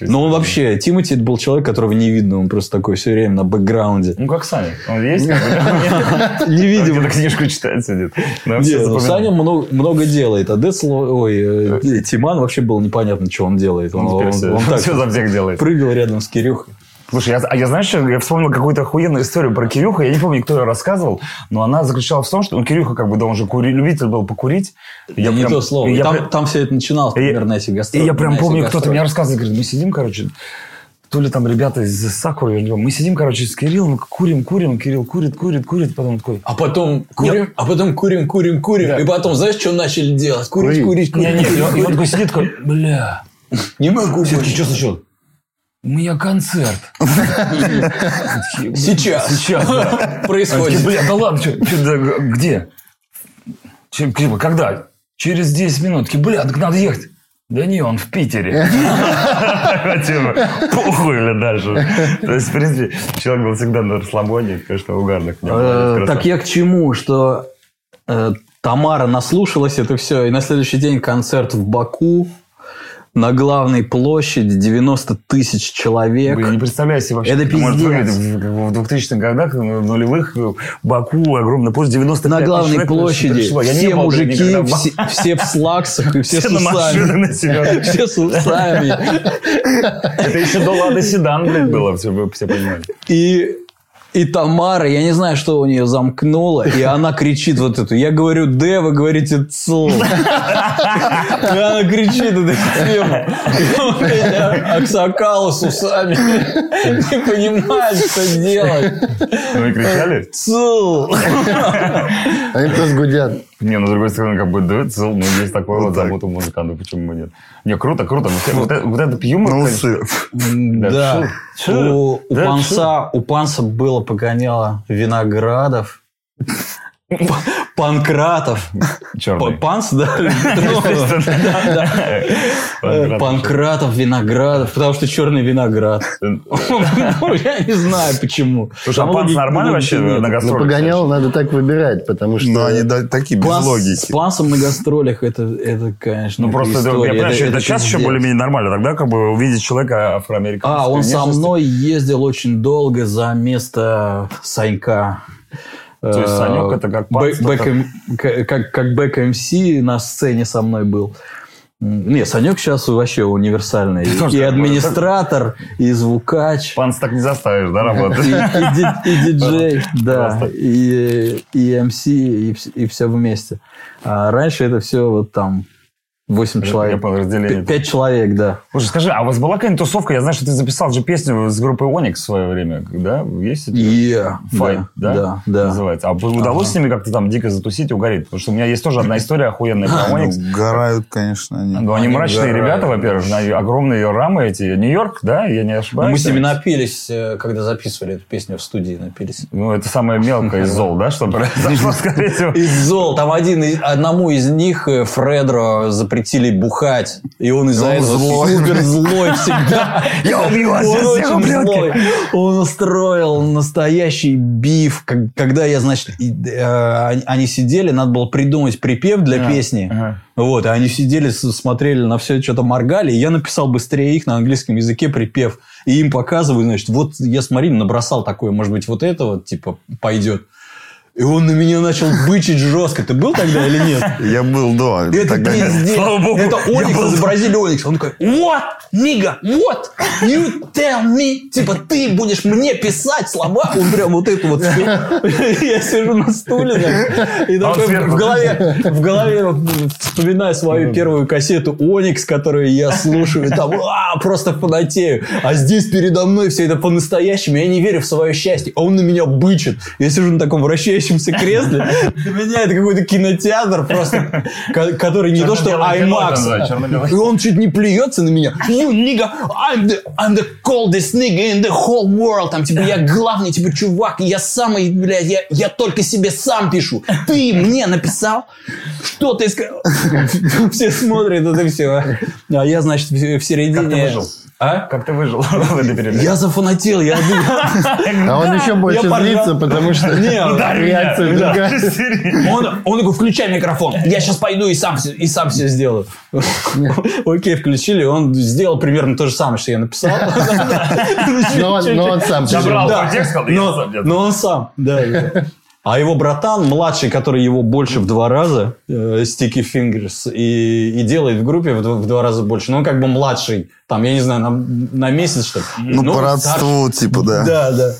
Но он вообще, Тимати это был человек, которого не видно, он просто такой все время на бэкграунде. Ну, как Саня. Он есть? [laughs] Невидимый. Где-то книжку читает, сидит. Не, все ну. Саня много, делает, а Децл, ой, э, Тиман вообще было непонятно, что он делает. Он, так все за всех делает. прыгал рядом с Кирюхой. Слушай, я, а я знаешь, я вспомнил какую-то охуенную историю про Кирюху. Я не помню, кто ее рассказывал, но она заключалась в том, что ну, Кирюха как бы, да, он же кури, любитель был покурить. И Я не прям- то слово. и Я, там, прям- там все это начиналось, И- примерно, на этих и гастролях. я прям помню, кто-то мне рассказывает, говорит, мы сидим, короче, то ли там ребята из Сакуры, мы сидим, короче, с Кириллом, курим, курим, Кирилл курит, курит, курит, потом такой, А потом курим, а потом курим, курим, курим. И потом, знаешь, что начали делать? Курить, курить, курить. не, и он- и он такой сидит, такой, бля, Не могу все-таки что случилось? У меня концерт. Сейчас. Сейчас, да. Происходит. Бля, да ладно, г- где? Чем, типа, когда? Через 10 минут. Такие, бля, так надо ехать. Да не, он в Питере. [laughs] Типа, Похуй или дальше. То есть, в принципе, человек был всегда на расслабоне, конечно, угарно к нему. Э. Так я к чему, что э, Тамара наслушалась это все, и на следующий день концерт в Баку на главной площади 90 тысяч человек. Вы не представляете себе вообще, Это может пиздец. выглядеть в, в 2000-х годах, в нулевых, в Баку, огромная площадь, 90 на главной площади все мужики, [laughs] все, все в слаксах и все, все с усами. [laughs] Все с усами. Это еще до Лада Седан, блядь, было, все понимали. И, и Тамара, я не знаю, что у нее замкнуло, и она кричит вот эту. Я говорю Д, вы говорите ЦУ. И она кричит эту тему. И у меня Аксакал с усами не понимает, что делать. Ну и кричали? ЦУ. Они просто гудят. Не, ну, с другой стороны, как бы, да, цел, ну, есть такой вот так. замутый музыкант, почему бы нет? Не, круто, круто. Вот, вот, это- вот этот юмор, На конечно. Да. У, у Да, Панса, у Панса было погоняло Виноградов, Панкратов. Черный. Панс, да? Панкратов. Панкратов, Виноградов, потому что черный виноград. Ну, Я не знаю почему. Слушай, а Панс логики- нормально логики вообще на Ну, гастролях? погонял надо так выбирать, потому что... Но они такие, без Панс- С логики. Пансом на гастролях это, это конечно, Ну, просто, я понимаю, что это сейчас еще более-менее нормально. Тогда, как бы, увидеть человека афроамериканского. А, он со мной ездил очень долго за место Санька. То есть Э, Санек это как бэк- как, как бэк МС на сцене со мной был. Не, Санек сейчас вообще универсальный. И, администратор, и звукач, Панс так не заставишь, да, работать? и ди- и диджей, да, и, МС, и все вместе. А раньше это все вот там 8 Я человек. понял, разделение. 5 человек, да. Слушай, скажи, а у вас была какая-нибудь тусовка? Я знаю, что ты записал же песню с группой Оникс в свое время, да? Есть это? Yeah, Файт, да, да? да, да. Называется. А удалось с ними как-то там дико затусить и угореть? Потому что у меня есть тоже одна история охуенная про [laughs] Ну, Оникс. Горают, конечно, они. Ну, они Они мрачные угорают, ребята, во-первых, огромные рамы эти. Нью-Йорк, да? Я не Ну, ошибаюсь. мы с ними напились, э, когда записывали эту песню в студии, напились. Ну, это самое мелкое из зол, да, что произошло, [laughs] скорее всего. Из зол. Там один, одному из них, э, Фредро, запретили бухать. И он из-за Он этого злой. супер злой всегда. [laughs] Я убью вас Он очень злой. Он устроил настоящий биф. Когда я, значит, э, они- сидели, надо было придумать припев для песни. Вот, и они сидели, смотрели на все, что-то моргали, и я написал быстрее их на английском языке припев. И им показываю, значит, вот я с Мариной набросал такое, может быть, вот это вот, типа, пойдет. И он на меня начал бычить жестко. Ты был тогда или нет? Я был до. Это тогда- пиздец. Слава богу, Это Оникс был- изобразили Оникс. Он такой, what, nigga, what? You tell me. Типа, ты будешь мне писать слова? Он прям вот это вот. [laughs] Я сижу на стуле и такой в голове, в голове вспоминаю свою первую кассету Оникс, которую я слушаю, и там а, просто фанатею. А здесь передо мной все это по-настоящему. Я не верю в свое счастье. А он на меня бычит. Я сижу на таком вращающемся кресле. Для меня это какой-то кинотеатр просто, ко- который не то что IMAX. И он чуть не плюется на меня. You nigga, I'm the, I'm the coldest nigga in the whole world. Там, типа, я главный, типа, чувак. Я самый, блядь, я, я только себе сам пишу. Ты мне написал? Что ты сказал? [laughs] Все смотрят это все. А я, значит, в середине... А? Как ты выжил [laughs] в этой передаче? Я зафанател, я... А он еще больше злится, потому что реакция другая. [laughs] Он, такой, включай микрофон. Я сейчас пойду и сам, всё- и сам все сделаю. Окей, включили. Он сделал примерно то же самое, что я написал. [laughs] Но он- но он сам но он сам, да. А его братан, младший, который его больше в два раза, э, Sticky Fingers, и, и делает в группе в, два- в два раза больше. Но он как бы младший, там, я не знаю, на, на месяц, что ли. Ну, по родству, типа, да. Да, да.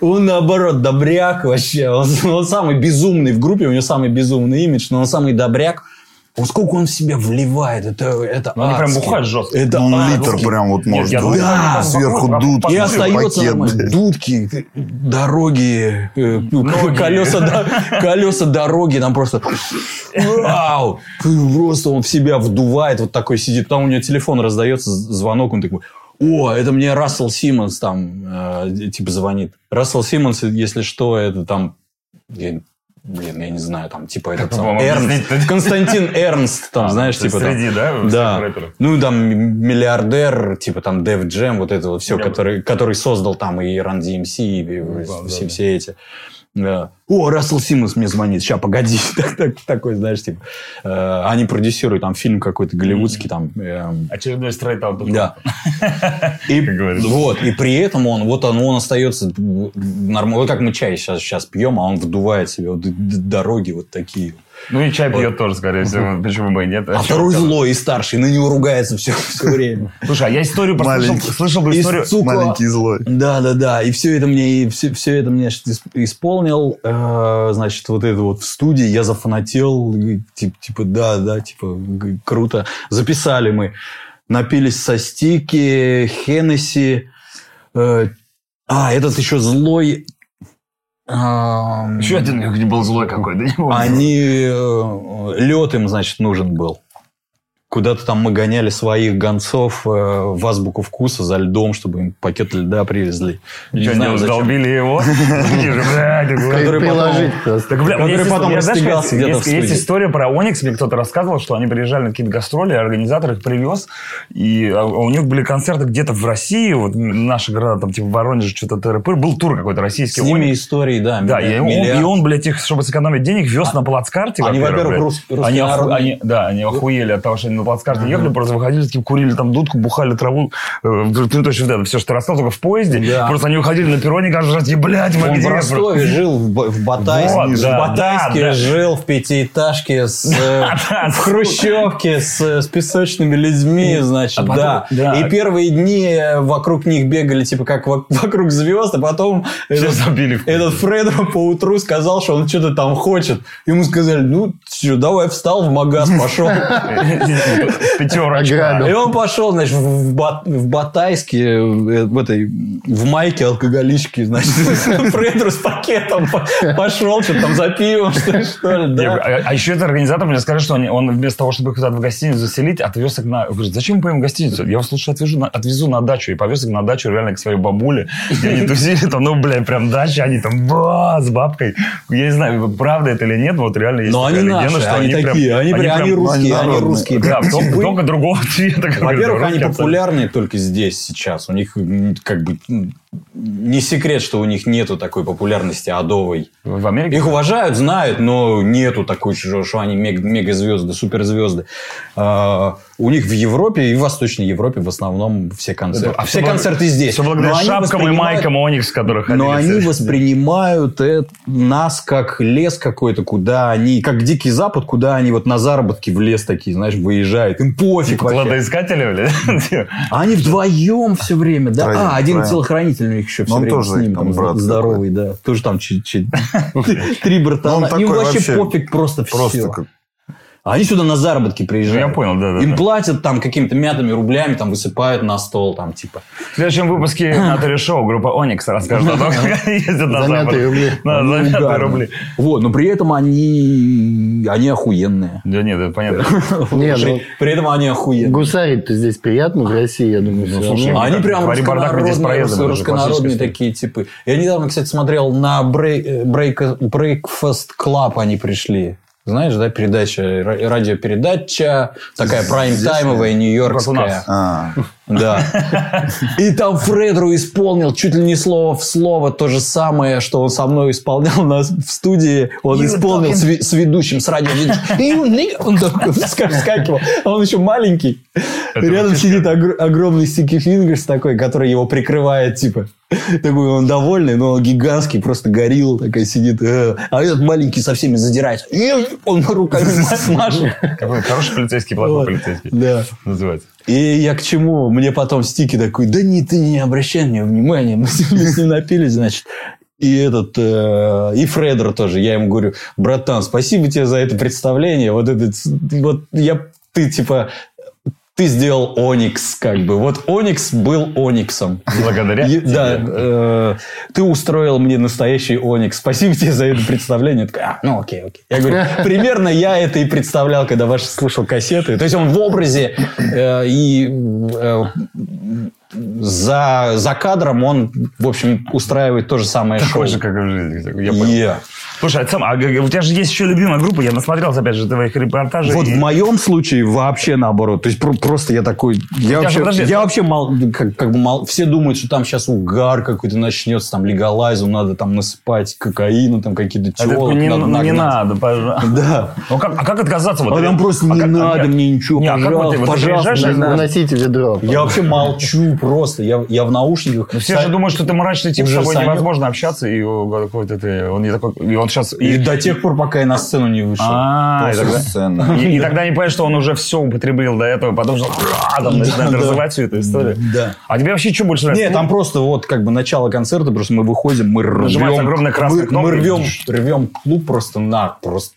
Он, наоборот, добряк вообще. Он, он самый безумный в группе, у него самый безумный имидж, но он самый добряк. Он сколько он в себя вливает, это, это Ну, они прям бухают жестко. Это Он адски. литр прям вот может. думаю, выпить. да, Сверху дудки. И Пакет, остается нормально. Дудки, дороги, э, ну, Ноги. [laughs] колеса, да, колеса дороги, там просто... Вау! Просто он в себя вдувает, вот такой сидит. Там у него телефон раздается, звонок, он такой... О, это мне Рассел Симмонс там, э, типа, звонит. Рассел Симмонс, если что, это там... блин, я не знаю, там, типа, этот вам Эрнст? Константин Эрнст, там, А, знаешь, типа... там- среди, да, да. Ну, там миллиардер, типа там Дев Джем, вот это вот все, который, который создал там и Run DMC, и да, все, все эти. О, Рассел Симмонс мне звонит. Сейчас, погоди. [laughs] Так- так- Такой, знаешь, типа. э, Они продюсируют там фильм какой-то голливудский там. эм, Очередной стрейт-аут. Да. [laughs] И, вот, и при этом он, вот он, он остается нормально. Вот как мы чай сейчас, сейчас пьем, а он вдувает себе вот дороги вот такие. Ну и чай пьет тоже, скорее всего. [laughs] Почему бы и нет? А второй злой и старший, на него ругается все, [laughs] все время. Слушай, а я историю прослышал, слышал бы историю... сука, Маленький злой. Да, да, да. И все это мне, и все, все это мне исполнил. э, значит, вот это вот в студии я зафанател. Типа, да, да, типа, круто. Записали мы. Напились со стики, Хеннесси. э, а, этот еще злой. Еще один был злой какой-то. Они... лед им, значит, нужен был. Куда-то там мы гоняли своих гонцов э, в азбуку вкуса за льдом, чтобы им пакет льда привезли. Не Что, знаю, долбили его? [laughs] Который потом есть- где-то в есть, история про Оникс. Мне кто-то рассказывал, что они приезжали на какие-то гастроли, организатор их привез. И а, у них были концерты где-то в России. Вот наши города, там, типа Воронеж, что-то ТРП. Был тур какой-то российский. С ними истории, да. Да, и он, миллиард. и он, блядь, их, чтобы сэкономить денег, вез на плацкарте. они, во-первых, блядь. рус- русский они, Да, они охуели от того, что они на плацкарте ехали, просто выходили, такие, курили там дудку, бухали траву. Э, Ты точно это все, что ты рассказал, только в поезде. Да. Просто они выходили на перроне, каждый раз, и, блядь, мы Он где? в Ростове жил, в, в Батайске, Вот, в да, Батайске да, да. жил в пятиэтажке с, [laughs] э, Да, в Хрущевке с, э, с песочными людьми, значит, А потом- да. да. И первые дни вокруг них бегали, типа, как во- вокруг звезд, а потом Все этот, забили в этот Фредро поутру сказал, что он что-то там хочет. Ему сказали, ну, что, давай встал в магаз, пошел. [laughs] Пятерочка. И он пошел, значит, в, Ба- в Батайске, э, в этой, в майке алкоголички, значит, [laughs] Фредро с пакетом по- пошел, что там за пивом, что ли, что ли, Не, да. А, а еще этот организатор мне сказал, что он, он вместо того, чтобы их куда-то в гостиницу заселить, отвез их на... Говорит, зачем мы поедем в гостиницу? Я вас лучше отвезу на, отвезу на дачу. И повез их на дачу реально к своей бабуле. И они тусили там, ну, блядь, прям дача. Они там, ба, с бабкой. Я не знаю, правда это или нет, вот реально есть Но такая они легенда, наши, что они такие, они прям- они русские, они русские. Да, только, другого [laughs] цвета. Во-первых, они популярны только здесь сейчас. У них как бы не секрет, что у них нету такой популярности адовой. В Америке? Их уважают, знают, но нету такой, что, они мег- мегазвезды, суперзвезды. А, у них в Европе и в Восточной Европе в основном все концерты. А все концерты здесь. Все благодаря Но они шапкам и майкам Оникс, которых но ходили они все. воспринимают это- нас как лес какой-то, куда они, как Дикий Запад, куда они вот на заработки в лес такие, знаешь, выезжают. Им пофиг вообще. Кладоискатели, блядь? Они вдвоем все время, да? А, один троем. Телохранитель у них еще все он время тоже с ним, там брат здоровый, да. Тоже там чуть- чуть- [laughs] три братана. Им такой вообще вообще пофиг просто все. Просто как... Они сюда на заработки приезжают. Ну, Я понял, да, да, Им да. платят там какими-то мятыми рублями, там высыпают на стол, там типа. В следующем выпуске [laughs] на шоу группа Оникс расскажет о том, как [laughs] они ездят на Запад. рубли. Да, Ну, замятые рубли. Вот, но при этом они, они охуенные. Да нет, это понятно. [laughs] Не, при, ну, при этом они охуенные. Гусарить-то здесь приятно в России, я думаю. всё слушай. А Они прям руссконародные, такие типы. Я недавно, кстати, смотрел на брейк- Breakfast Club они пришли. Знаешь, да, передача, ра- радиопередача, такая прайм-таймовая, нью-йоркская. А, Да. И там Фредру исполнил чуть ли не слово в слово то же самое, что он со мной исполнял у нас в студии. Он You исполнил talking- с, ви- с ведущим, с радиоведущим. Nigga. Он такой вска- [laughs] вскакивал. А он еще маленький. Это Рядом сидит огр- огромный Стики Фингерс такой, который его прикрывает, типа. [laughs] Такой он довольный, но гигантский, просто горилла такая сидит. э. А этот маленький со всеми задирается. Он руками [laughs] машет. Хороший полицейский, плохой полицейский. Да. Называется. И я к чему? Мне потом Стики такой, да не, ты не обращай меня внимания. Мы с, мы с ним напились, значит. И этот, э, и Фредер тоже. Я ему говорю, братан, спасибо тебе за это представление. Вот этот, вот я, ты типа, ты сделал Оникс, как бы. Вот Оникс был Ониксом. Благодаря тебе. Да, э, ты устроил мне настоящий Оникс. Спасибо тебе за это представление. Такой, а, ну окей, окей. Я говорю, [laughs] примерно я это и представлял, когда ваш слушал кассеты. То есть он в образе э, и э, за, за кадром он, в общем, устраивает то же самое шоу. Такой же, как и в жизни. Я понял. Yeah. Слушай, а, сам, а у тебя же есть еще любимая группа, я насмотрелся, опять же, твоих репортажей. Вот и- в моем случае вообще наоборот. То есть про- просто я такой... Я вообще, подожди. я вообще мал, как, как бы мал, все думают, что там сейчас угар какой-то начнется, там легалайзу, надо там насыпать кокаину, там какие-то А телок такой, не, надо ну, не надо, пожалуйста. Да. Ну, как, а как отказаться? Вот, А там просто не как- надо мне ничего, Не, а как вот ты- вот ты пожалуйста, и- надо. Выносите ведро. Я вообще молчу просто. Я, я в наушниках. Ну, Все же думают, что ты мрачный тип, с тобой невозможно общаться, и о, какой-то ты, он не такой, и он сейчас... И до тех пор, пока я на сцену не вышел. А, и тогда, сцена. [laughs] и, и тогда они понимают, что он уже все употребил до этого, потом «Ра!» там начинает Да. развивать всю эту историю. Да. А тебе вообще что больше нравится? Нет, там просто вот как бы начало концерта, просто мы выходим, мы Нажимается рвем, огромная красная мы, кнопка. мы рвем, рвем клуб просто на, просто.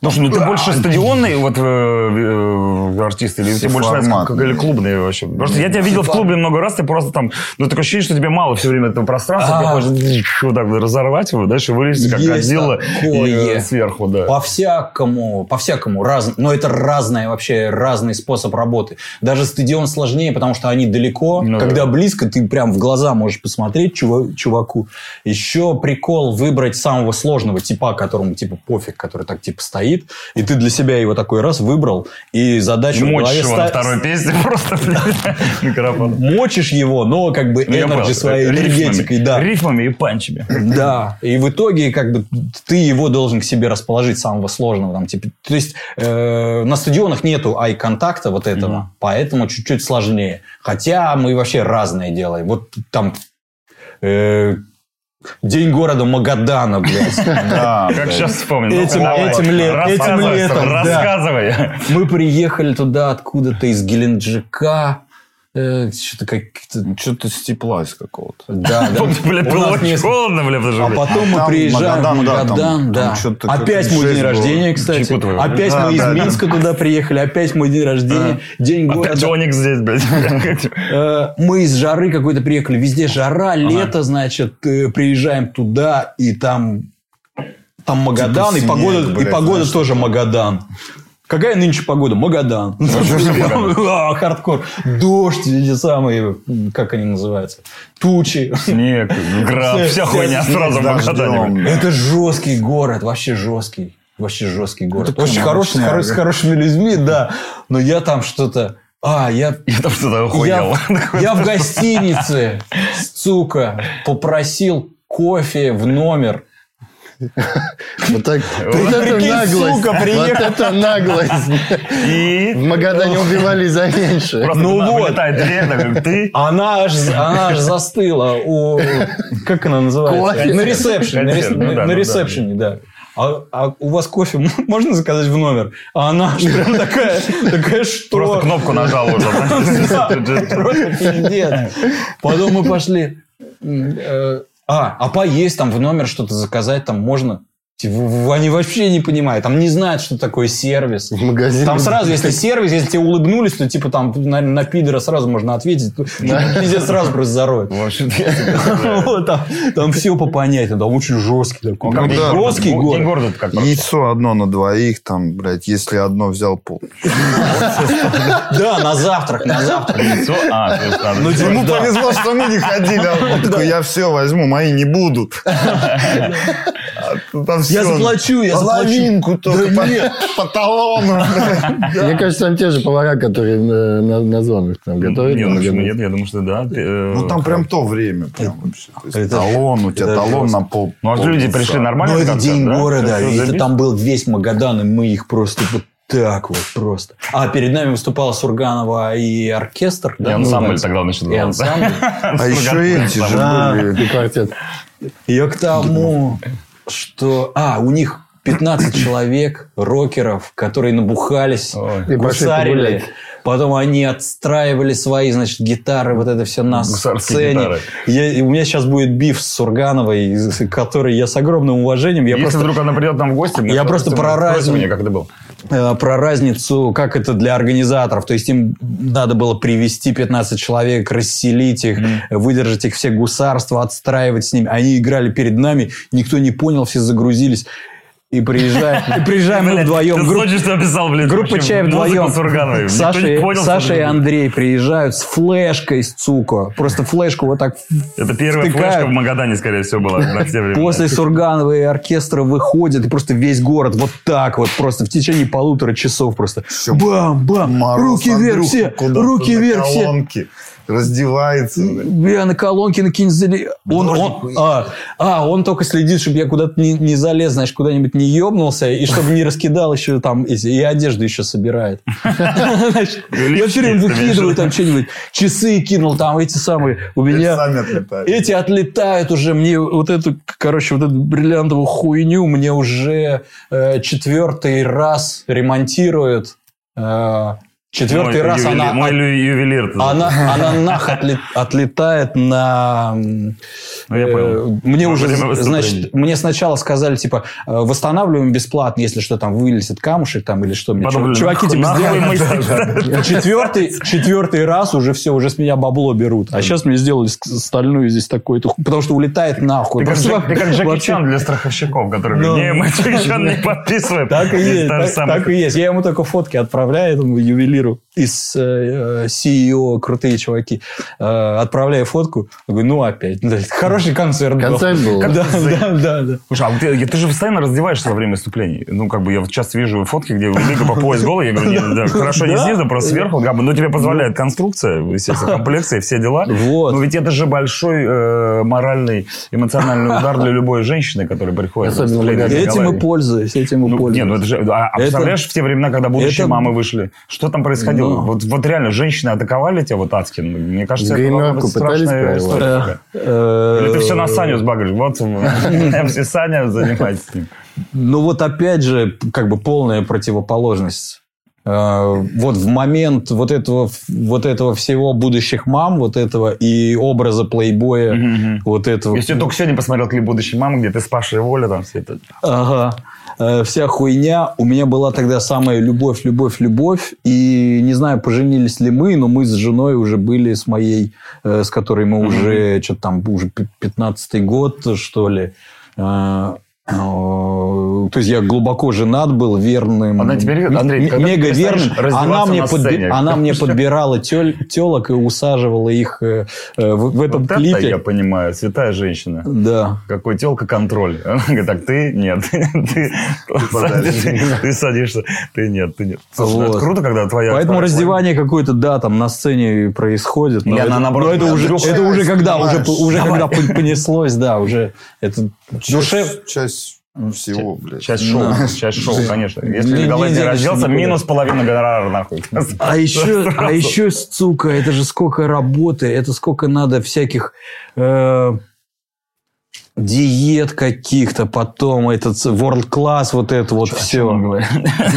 Слушай, ну ты больше стадионный вот э, э, артист, или тебе больше нравится как, или клубный вообще? Просто я тебя видел в клубе много раз, ты просто там, ну такое ощущение, что тебе мало все время этого пространства, А. тебе хочется вот так разорвать его, дальше вылезти как и, э, сверху, да. По-всякому, по-всякому, раз, но это разное вообще, разный способ работы. Даже стадион сложнее, потому что они далеко. Ну Когда да. близко, ты прям в глаза можешь посмотреть чува- чуваку. Еще прикол выбрать самого сложного типа, которому типа пофиг, который так типа стоит, и ты для себя его такой раз выбрал, и задачу голове Мочишь его на ста- второй песне [laughs] просто, [laughs] микрофон. мочишь его, но как бы Ну, энерджи своей энергетикой, да. Рифмами и панчами. Да, и в итоге как бы ты его должен к себе расположить самого сложного. Там, типа, то есть э, на стадионах нету ай-контакта вот этого, поэтому чуть-чуть сложнее. Хотя мы вообще разное делаем. Вот там э, День города Магадана, блядь. [laughs] Да, Как сейчас вспомнил. Этим- Давай. этим лет- Рассказывай, этим летом, да. Рассказывай. Мы приехали туда откуда-то из Геленджика. Э, Что-то как-то... Что-то с тепла из какого-то. [laughs] Да, да. [laughs] У было очень холодно, блядь, даже, А потом мы там приезжаем Магадан, в да, Магадан, что-то Опять как мой день рождения, кстати. Опять мы из. Минска туда приехали. Опять мой день рождения. День Опять города. Оникс здесь, блядь. [laughs] Э, Мы из жары какой-то приехали. Везде жара, лето, значит. э, Приезжаем туда, и там... Там Магадан, и погода, и погода тоже Магадан. Какая нынче погода? Магадан. [laughs] А, Хардкор. Дождь, эти самые, как они называются? Тучи. Снег, град, вся хуйня сразу в Магадане. Это жесткий город, вообще жесткий. Вообще жесткий город. Очень хороший, с хорошими людьми, да. Но я там что-то... А, я... Я там что-то охуел. я в [laughs] гостинице, сука, попросил кофе в номер. Вот так. Вот это наглость. Вот это наглость. И В Магадане убивали за меньше. просто Ну вот. такой, ты... Она аж, она аж застыла у... Как она называется? На ресепшене. На, ну ну ресепшене, да. А, а у вас кофе можно заказать в номер? А она аж прям такая, такая, что? Просто кнопку нажал уже. [laughs] Просто пиздец. Потом мы пошли. А, а поесть там в номер что-то заказать там можно? Типа, Они вообще не понимают. Там не знают, что такое сервис. В магазине. Там сразу, если сервис, если тебе улыбнулись, то типа там на, на пидора сразу можно ответить. Пиздец сразу просто зароют. В общем, я тебе представляю. Вот там, там все по понятию, там очень жесткий такой. Ну, день жесткий город. города как? Яйцо одно на двоих, там, блядь, если одно взял пол. [laughs] Да, на завтрак, на завтрак. Яйцо? А, Ну, Ему Да. повезло, что мы не ходили. а [laughs] я все возьму, мои не будут. [laughs] Там Я заплачу, я заплачу. Половинку только по, по талону. Мне кажется, там те же повара, которые на, на, на зонах там готовят. Нет, ну, почему нет, я думаю, что да. Э, Ну, там прям то время. Прям вообще. Талон, у тебя талон на пол. Ну, а люди пришли нормально? Ну, это день да? города, и там был весь Магадан, и мы их просто вот так вот просто. А перед нами выступала Сурганова и оркестр. И да, ансамбль ну, тогда значит, И ансамбль. [laughs] А еще эти же Да. были. И квартет. Я к тому, что... А, у них 15 [coughs] человек, рокеров, которые набухались, Ой. Гусарили. Потом они отстраивали свои, значит, гитары, вот это все на Гусарские сцене. гитары. Я- у меня сейчас будет биф с Сургановой, который я с огромным уважением. Я Если просто вдруг она придет нам в гости, Я просто про спросим разницу. у нее, как это было. Э, про разницу, как это для организаторов. То есть им надо было привести 15 человек, расселить их, выдержать их все гусарства, отстраивать с ними. Они играли перед нами, никто не понял, все загрузились. И приезжаем, [laughs] и приезжаем мы вдвоем. Ты Группа- слышишь, что описал, блядь? Группа чая вдвоем. [laughs] Саша, понял, Саша и. Андрей приезжают с флешкой, сука. Просто флешку вот так Это первая втыкают. флешка в Магадане, скорее всего, была на все времена. После Сурганова и оркестра выходит, и просто весь город вот так вот, просто в течение полутора часов просто бам-бам, Мороз, руки вверх Андрюха все, руки вверх все. Раздевается. блядь. Я на колонке на кинзели. Он, он, а, а, он только следит, чтобы я куда-то не, не залез, знаешь, куда-нибудь не ебнулся, и чтобы не раскидал еще там эти, и одежду еще собирает. [laughs] Я все время выкидываю там что-нибудь, часы кинул, там эти самые, у меня... Сами отлетают. Эти отлетают уже, мне вот эту, короче, вот эту бриллиантовую хуйню мне уже э, четвертый раз ремонтируют. Э, четвертый Мой раз ювелир- она, Мой ювелир. она, она [laughs] нах отле- отлетает на... Ну, я э, понял. Мне Во уже, значит, мне сначала сказали, типа, э, восстанавливаем бесплатно, если что, там вылезет камушек там или что. Мне Потом, чуваки, типа, сделали [laughs] А Четвертый, четвертый раз уже все, уже с меня бабло берут. А сейчас мне сделали стальную здесь такую-то, ху- потому что улетает нахуй. Ты как, Джеки Чан для страховщиков, который говорит, не, мы Джеки Чан не [laughs] подписываем. Так и есть, так и есть. Я ему только фотки отправляю, этому ювелиру продюсеру из э, э, CEO, крутые чуваки, э, отправляю фотку. Говорю, ну опять. Да, [laughs] Хороший концерт был. Концерт был. Да, да, да, да. Слушай, а ты, ты же постоянно раздеваешься во время выступлений. Ну, как бы я вот часто вижу фотки, где Лига по пояс голый. Я говорю, нет, да, хорошо не снизу, просто сверху. Как бы, ну, тебе позволяет конструкция, естественно, комплекция, все дела. Вот. Но ведь это же большой э, моральный, эмоциональный [laughs] удар для любой женщины, которая приходит на Особенно в Этим и пользуюсь, этим и Ну, пользуюсь. не, ну это же... А, а представляешь, в те времена, когда будущие это- мамы вышли, что там происходило? Ну. Вот, вот реально, женщины атаковали тебя вот адски? Мне кажется, это гримерку бы пытались страшная история. Или ты все на Саню сбагришь? Вот [laughs] МС Саня занимается с ним. Ну вот опять же, как бы полная противоположность. Э, Вот в момент вот этого, вот этого всего будущих мам, вот этого и образа плейбоя, вот этого. Если я только сегодня посмотрел клип «Будущей мамы», где ты с Пашей Воля, там все это... Ага. Э, Вся хуйня. У меня была тогда самая любовь, любовь, любовь. И не знаю, поженились ли мы, но мы с женой уже были с моей, э, с которой мы уже, что-то там, уже 15-й год, что ли. Э, То есть я глубоко женат был, верным. Она теперь, Андрей, мега верным. Она мне, на подби- сцене? она мне [laughs] подбирала телок и усаживала их э, э, в, в этом Вот это клипе. я понимаю, святая женщина. Да. Какой телка контроль. [laughs] Она говорит, так ты нет. [laughs] Ты, ты, ты садишься. Ты нет, ты нет. Слушай, ну это Вот. круто, когда твоя... Поэтому твоя- раздевание какое-то, да, там на сцене происходит. Но это, наоборот, но это уже, это уже когда, уже, уже когда пон- понеслось, да, уже это душе. Часть, часть всего, блядь. Часть шоу, часть [laughs] шоу, конечно. Если Не- Николай не не денешься разделся, минус половина гонорара, нахуй. А [laughs] еще, а еще, сука, это же сколько работы, это сколько надо всяких э, диет каких-то, потом этот world class, вот это вот все. [laughs]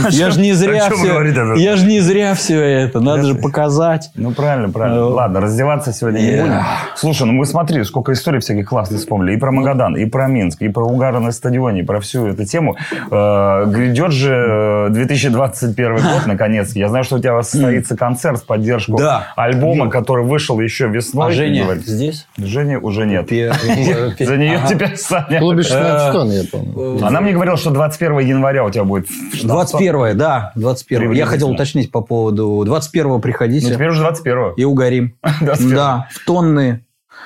Я же не зря все, я же не зря все это, надо же показать. Ну, правильно, правильно. Ну, Ладно, раздеваться сегодня не yeah. будем. Слушай, ну мы смотри, сколько историй всяких классных вспомнили. И про Магадан, и про Минск, и про угары на стадионе, и про всю эту тему. Э, Грядет же э, 2021 год, наконец. Я знаю, что у тебя состоится концерт в поддержку альбома, который вышел еще весной. А Женя здесь? Женя уже нет. [laughs] За нее Теперь Саня. В клубе Э, 16 тонн, я помню. Она мне говорила, что 21 января у тебя будет... 21 да, 21 Я хотел уточнить по поводу 21 приходите Ну, теперь уже 21 и угорим. [laughs] 21. Да, в тонны.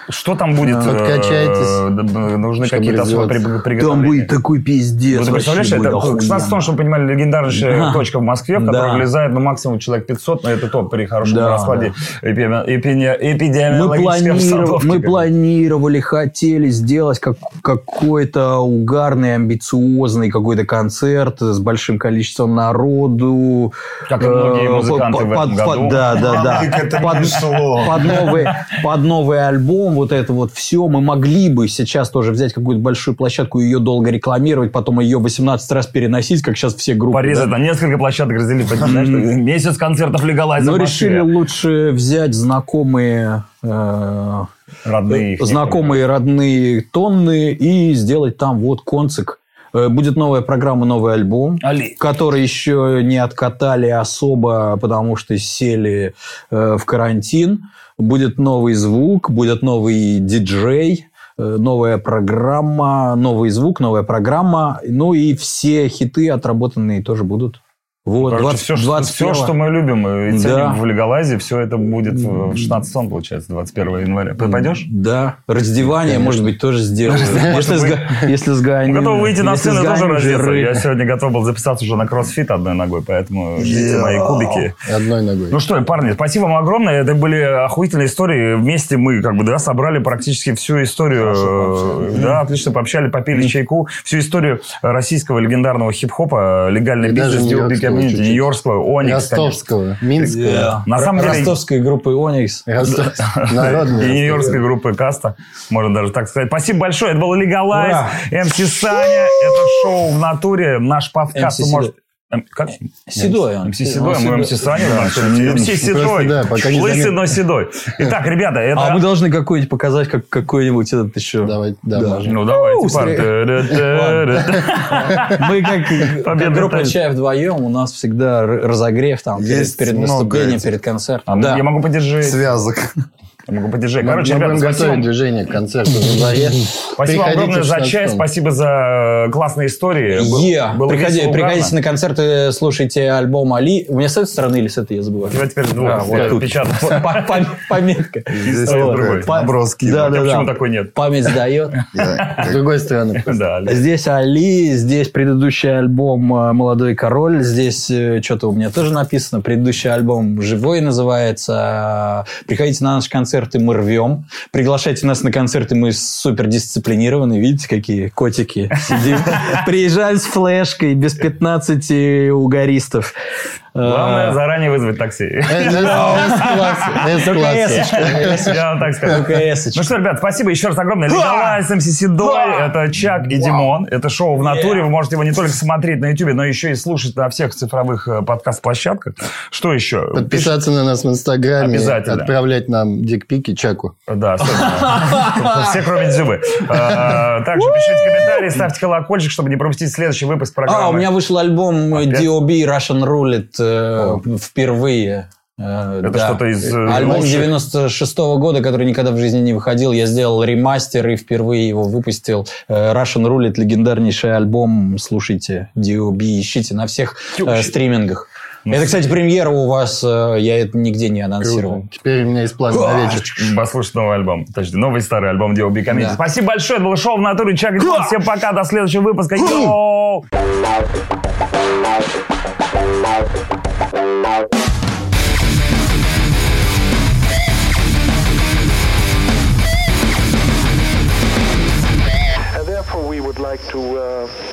Что там будет? э, Подкачайтесь, д- д- Нужны какие-то особые развиваться. при- Там приготовления. будет такой пиздец. Ну, ты представляешь, это будет 16 тонн, чтобы вы понимали, легендарнейшая Да. точка в Москве, в которой Да. влезает ну, максимум человек 500, но это топ при хорошем раскладе эпидемиологической обстановки. мы планировали, хотели сделать как, какой-то угарный, амбициозный какой-то концерт с большим количеством народу. Как и многие Э, музыканты по- в этом под- году. Да, да, да. [laughs] Под новый альбом, вот это вот все. Мы могли бы сейчас тоже взять какую-то большую площадку ее долго рекламировать, потом ее 18 раз переносить, как сейчас все группы. Порезать да. на несколько площадок, разделить, знаешь, месяц концертов легалайза Но решили лучше взять знакомые, э, Родные. знакомые родные тонны и сделать там вот концик. Э, Будет новая программа, новый альбом. Али. который еще не откатали особо, потому что сели э, в карантин. Будет новый звук, будет новый диджей, э, новая программа, новый звук, новая программа. Ну и все хиты отработанные тоже будут. Вот, Короче, 20, все, что, 21. все, что мы любим и ценим Да. в легалайзе, все это будет в 16 тонн, получается, 21 января. Ты пойдешь? Да, раздевание, может быть, тоже сделаем. Если, сга- если сгоним. Мы готовы выйти на сцену и тоже раздеться. Я сегодня готов был записаться уже на кроссфит одной ногой, поэтому ждите мои кубики. Одной ногой. Ну что, парни, спасибо вам огромное. Это были охуительные истории. Вместе мы как бы да, собрали практически всю историю. э, Да, отлично пообщали, попили чайку. Всю историю российского легендарного хип-хопа, легальный И бизнес, Big нью-йоркского Community, чуть-чуть. нью-йоркского, Оникс, конечно. Ростовского, Минского. На самом деле... Ростовской группы Оникс. И нью-йоркской группы Каста, можно даже так сказать. Спасибо большое. Это был Легалайз! МС Саня. Это шоу в натуре. Наш подкаст вы можете... Как? Седой он. МС Седой, мы. МС Саня. МС Седой. Лысый, но седой. Итак, ребята, это... А мы должны какой-нибудь показать, как какой-нибудь этот еще. Давай, да. Ну, давайте, У, парни. Мы как, группа чая вдвоем, у нас всегда разогрев там перед, Есть перед много выступлением, перед концертом. А, ну, Да. Я могу поддержать. Связок. Я могу поддержать. Короче, мы ребята, будем спасибо. готовить движение к концерту январе. Спасибо Приходите огромное за 16 часть, спасибо за э, классные истории. Было приходи- приходите на концерты, слушайте альбом Али. У меня с этой стороны или с этой, я забываю? У тебя теперь двух А, вот Пометка. Здесь другой. Да, да, почему такой нет? Память сдает. [laughs] С другой стороны. [laughs] Здесь Али, здесь предыдущий альбом э, «Молодой король», здесь э, что-то у меня тоже написано, предыдущий альбом «Живой» называется. Приходите на наши концерты, мы рвем. Приглашайте нас на концерты, мы супер дисциплинированы. Видите, какие котики сидим. [laughs] Приезжаем с флешкой, без 15 угористов. Главное, Э, заранее вызвать такси. С-класс. С-класс. Я вам так скажу. Ну что, ребят, спасибо еще раз огромное. Легалайз, МС Седой, это Чак и Димон. Это шоу в натуре. Вы можете его не только смотреть на YouTube, но еще и слушать на всех цифровых э, подкаст-площадках. Что еще? Подписаться на нас в Инстаграме. Обязательно. Отправлять нам дикпики Чаку. Да. [laughs] Все, кроме Дзюбы. А, Также пишите комментарии, ставьте колокольчик, чтобы не пропустить следующий выпуск программы. А, у меня вышел альбом? D.O.B. Russian Roulette э, впервые. Э, Это да. что-то из, э, Альбом лучших? 96 года, который никогда в жизни не выходил. Я сделал ремастер и впервые его выпустил. Э, Russian Roulette, легендарнейший альбом. Слушайте, D.O.B. ищите на всех э, стримингах. Ну, это, кстати, премьера у вас. э, Я это нигде не анонсировал. Теперь у меня есть план на вечер. Послушать новый альбом. Точнее, новый старый альбом Дио Комедии. Да. Спасибо большое. Это было шоу в натуре. Чак. Всем пока. До следующего выпуска. Йоу! Therefore, we would like to uh,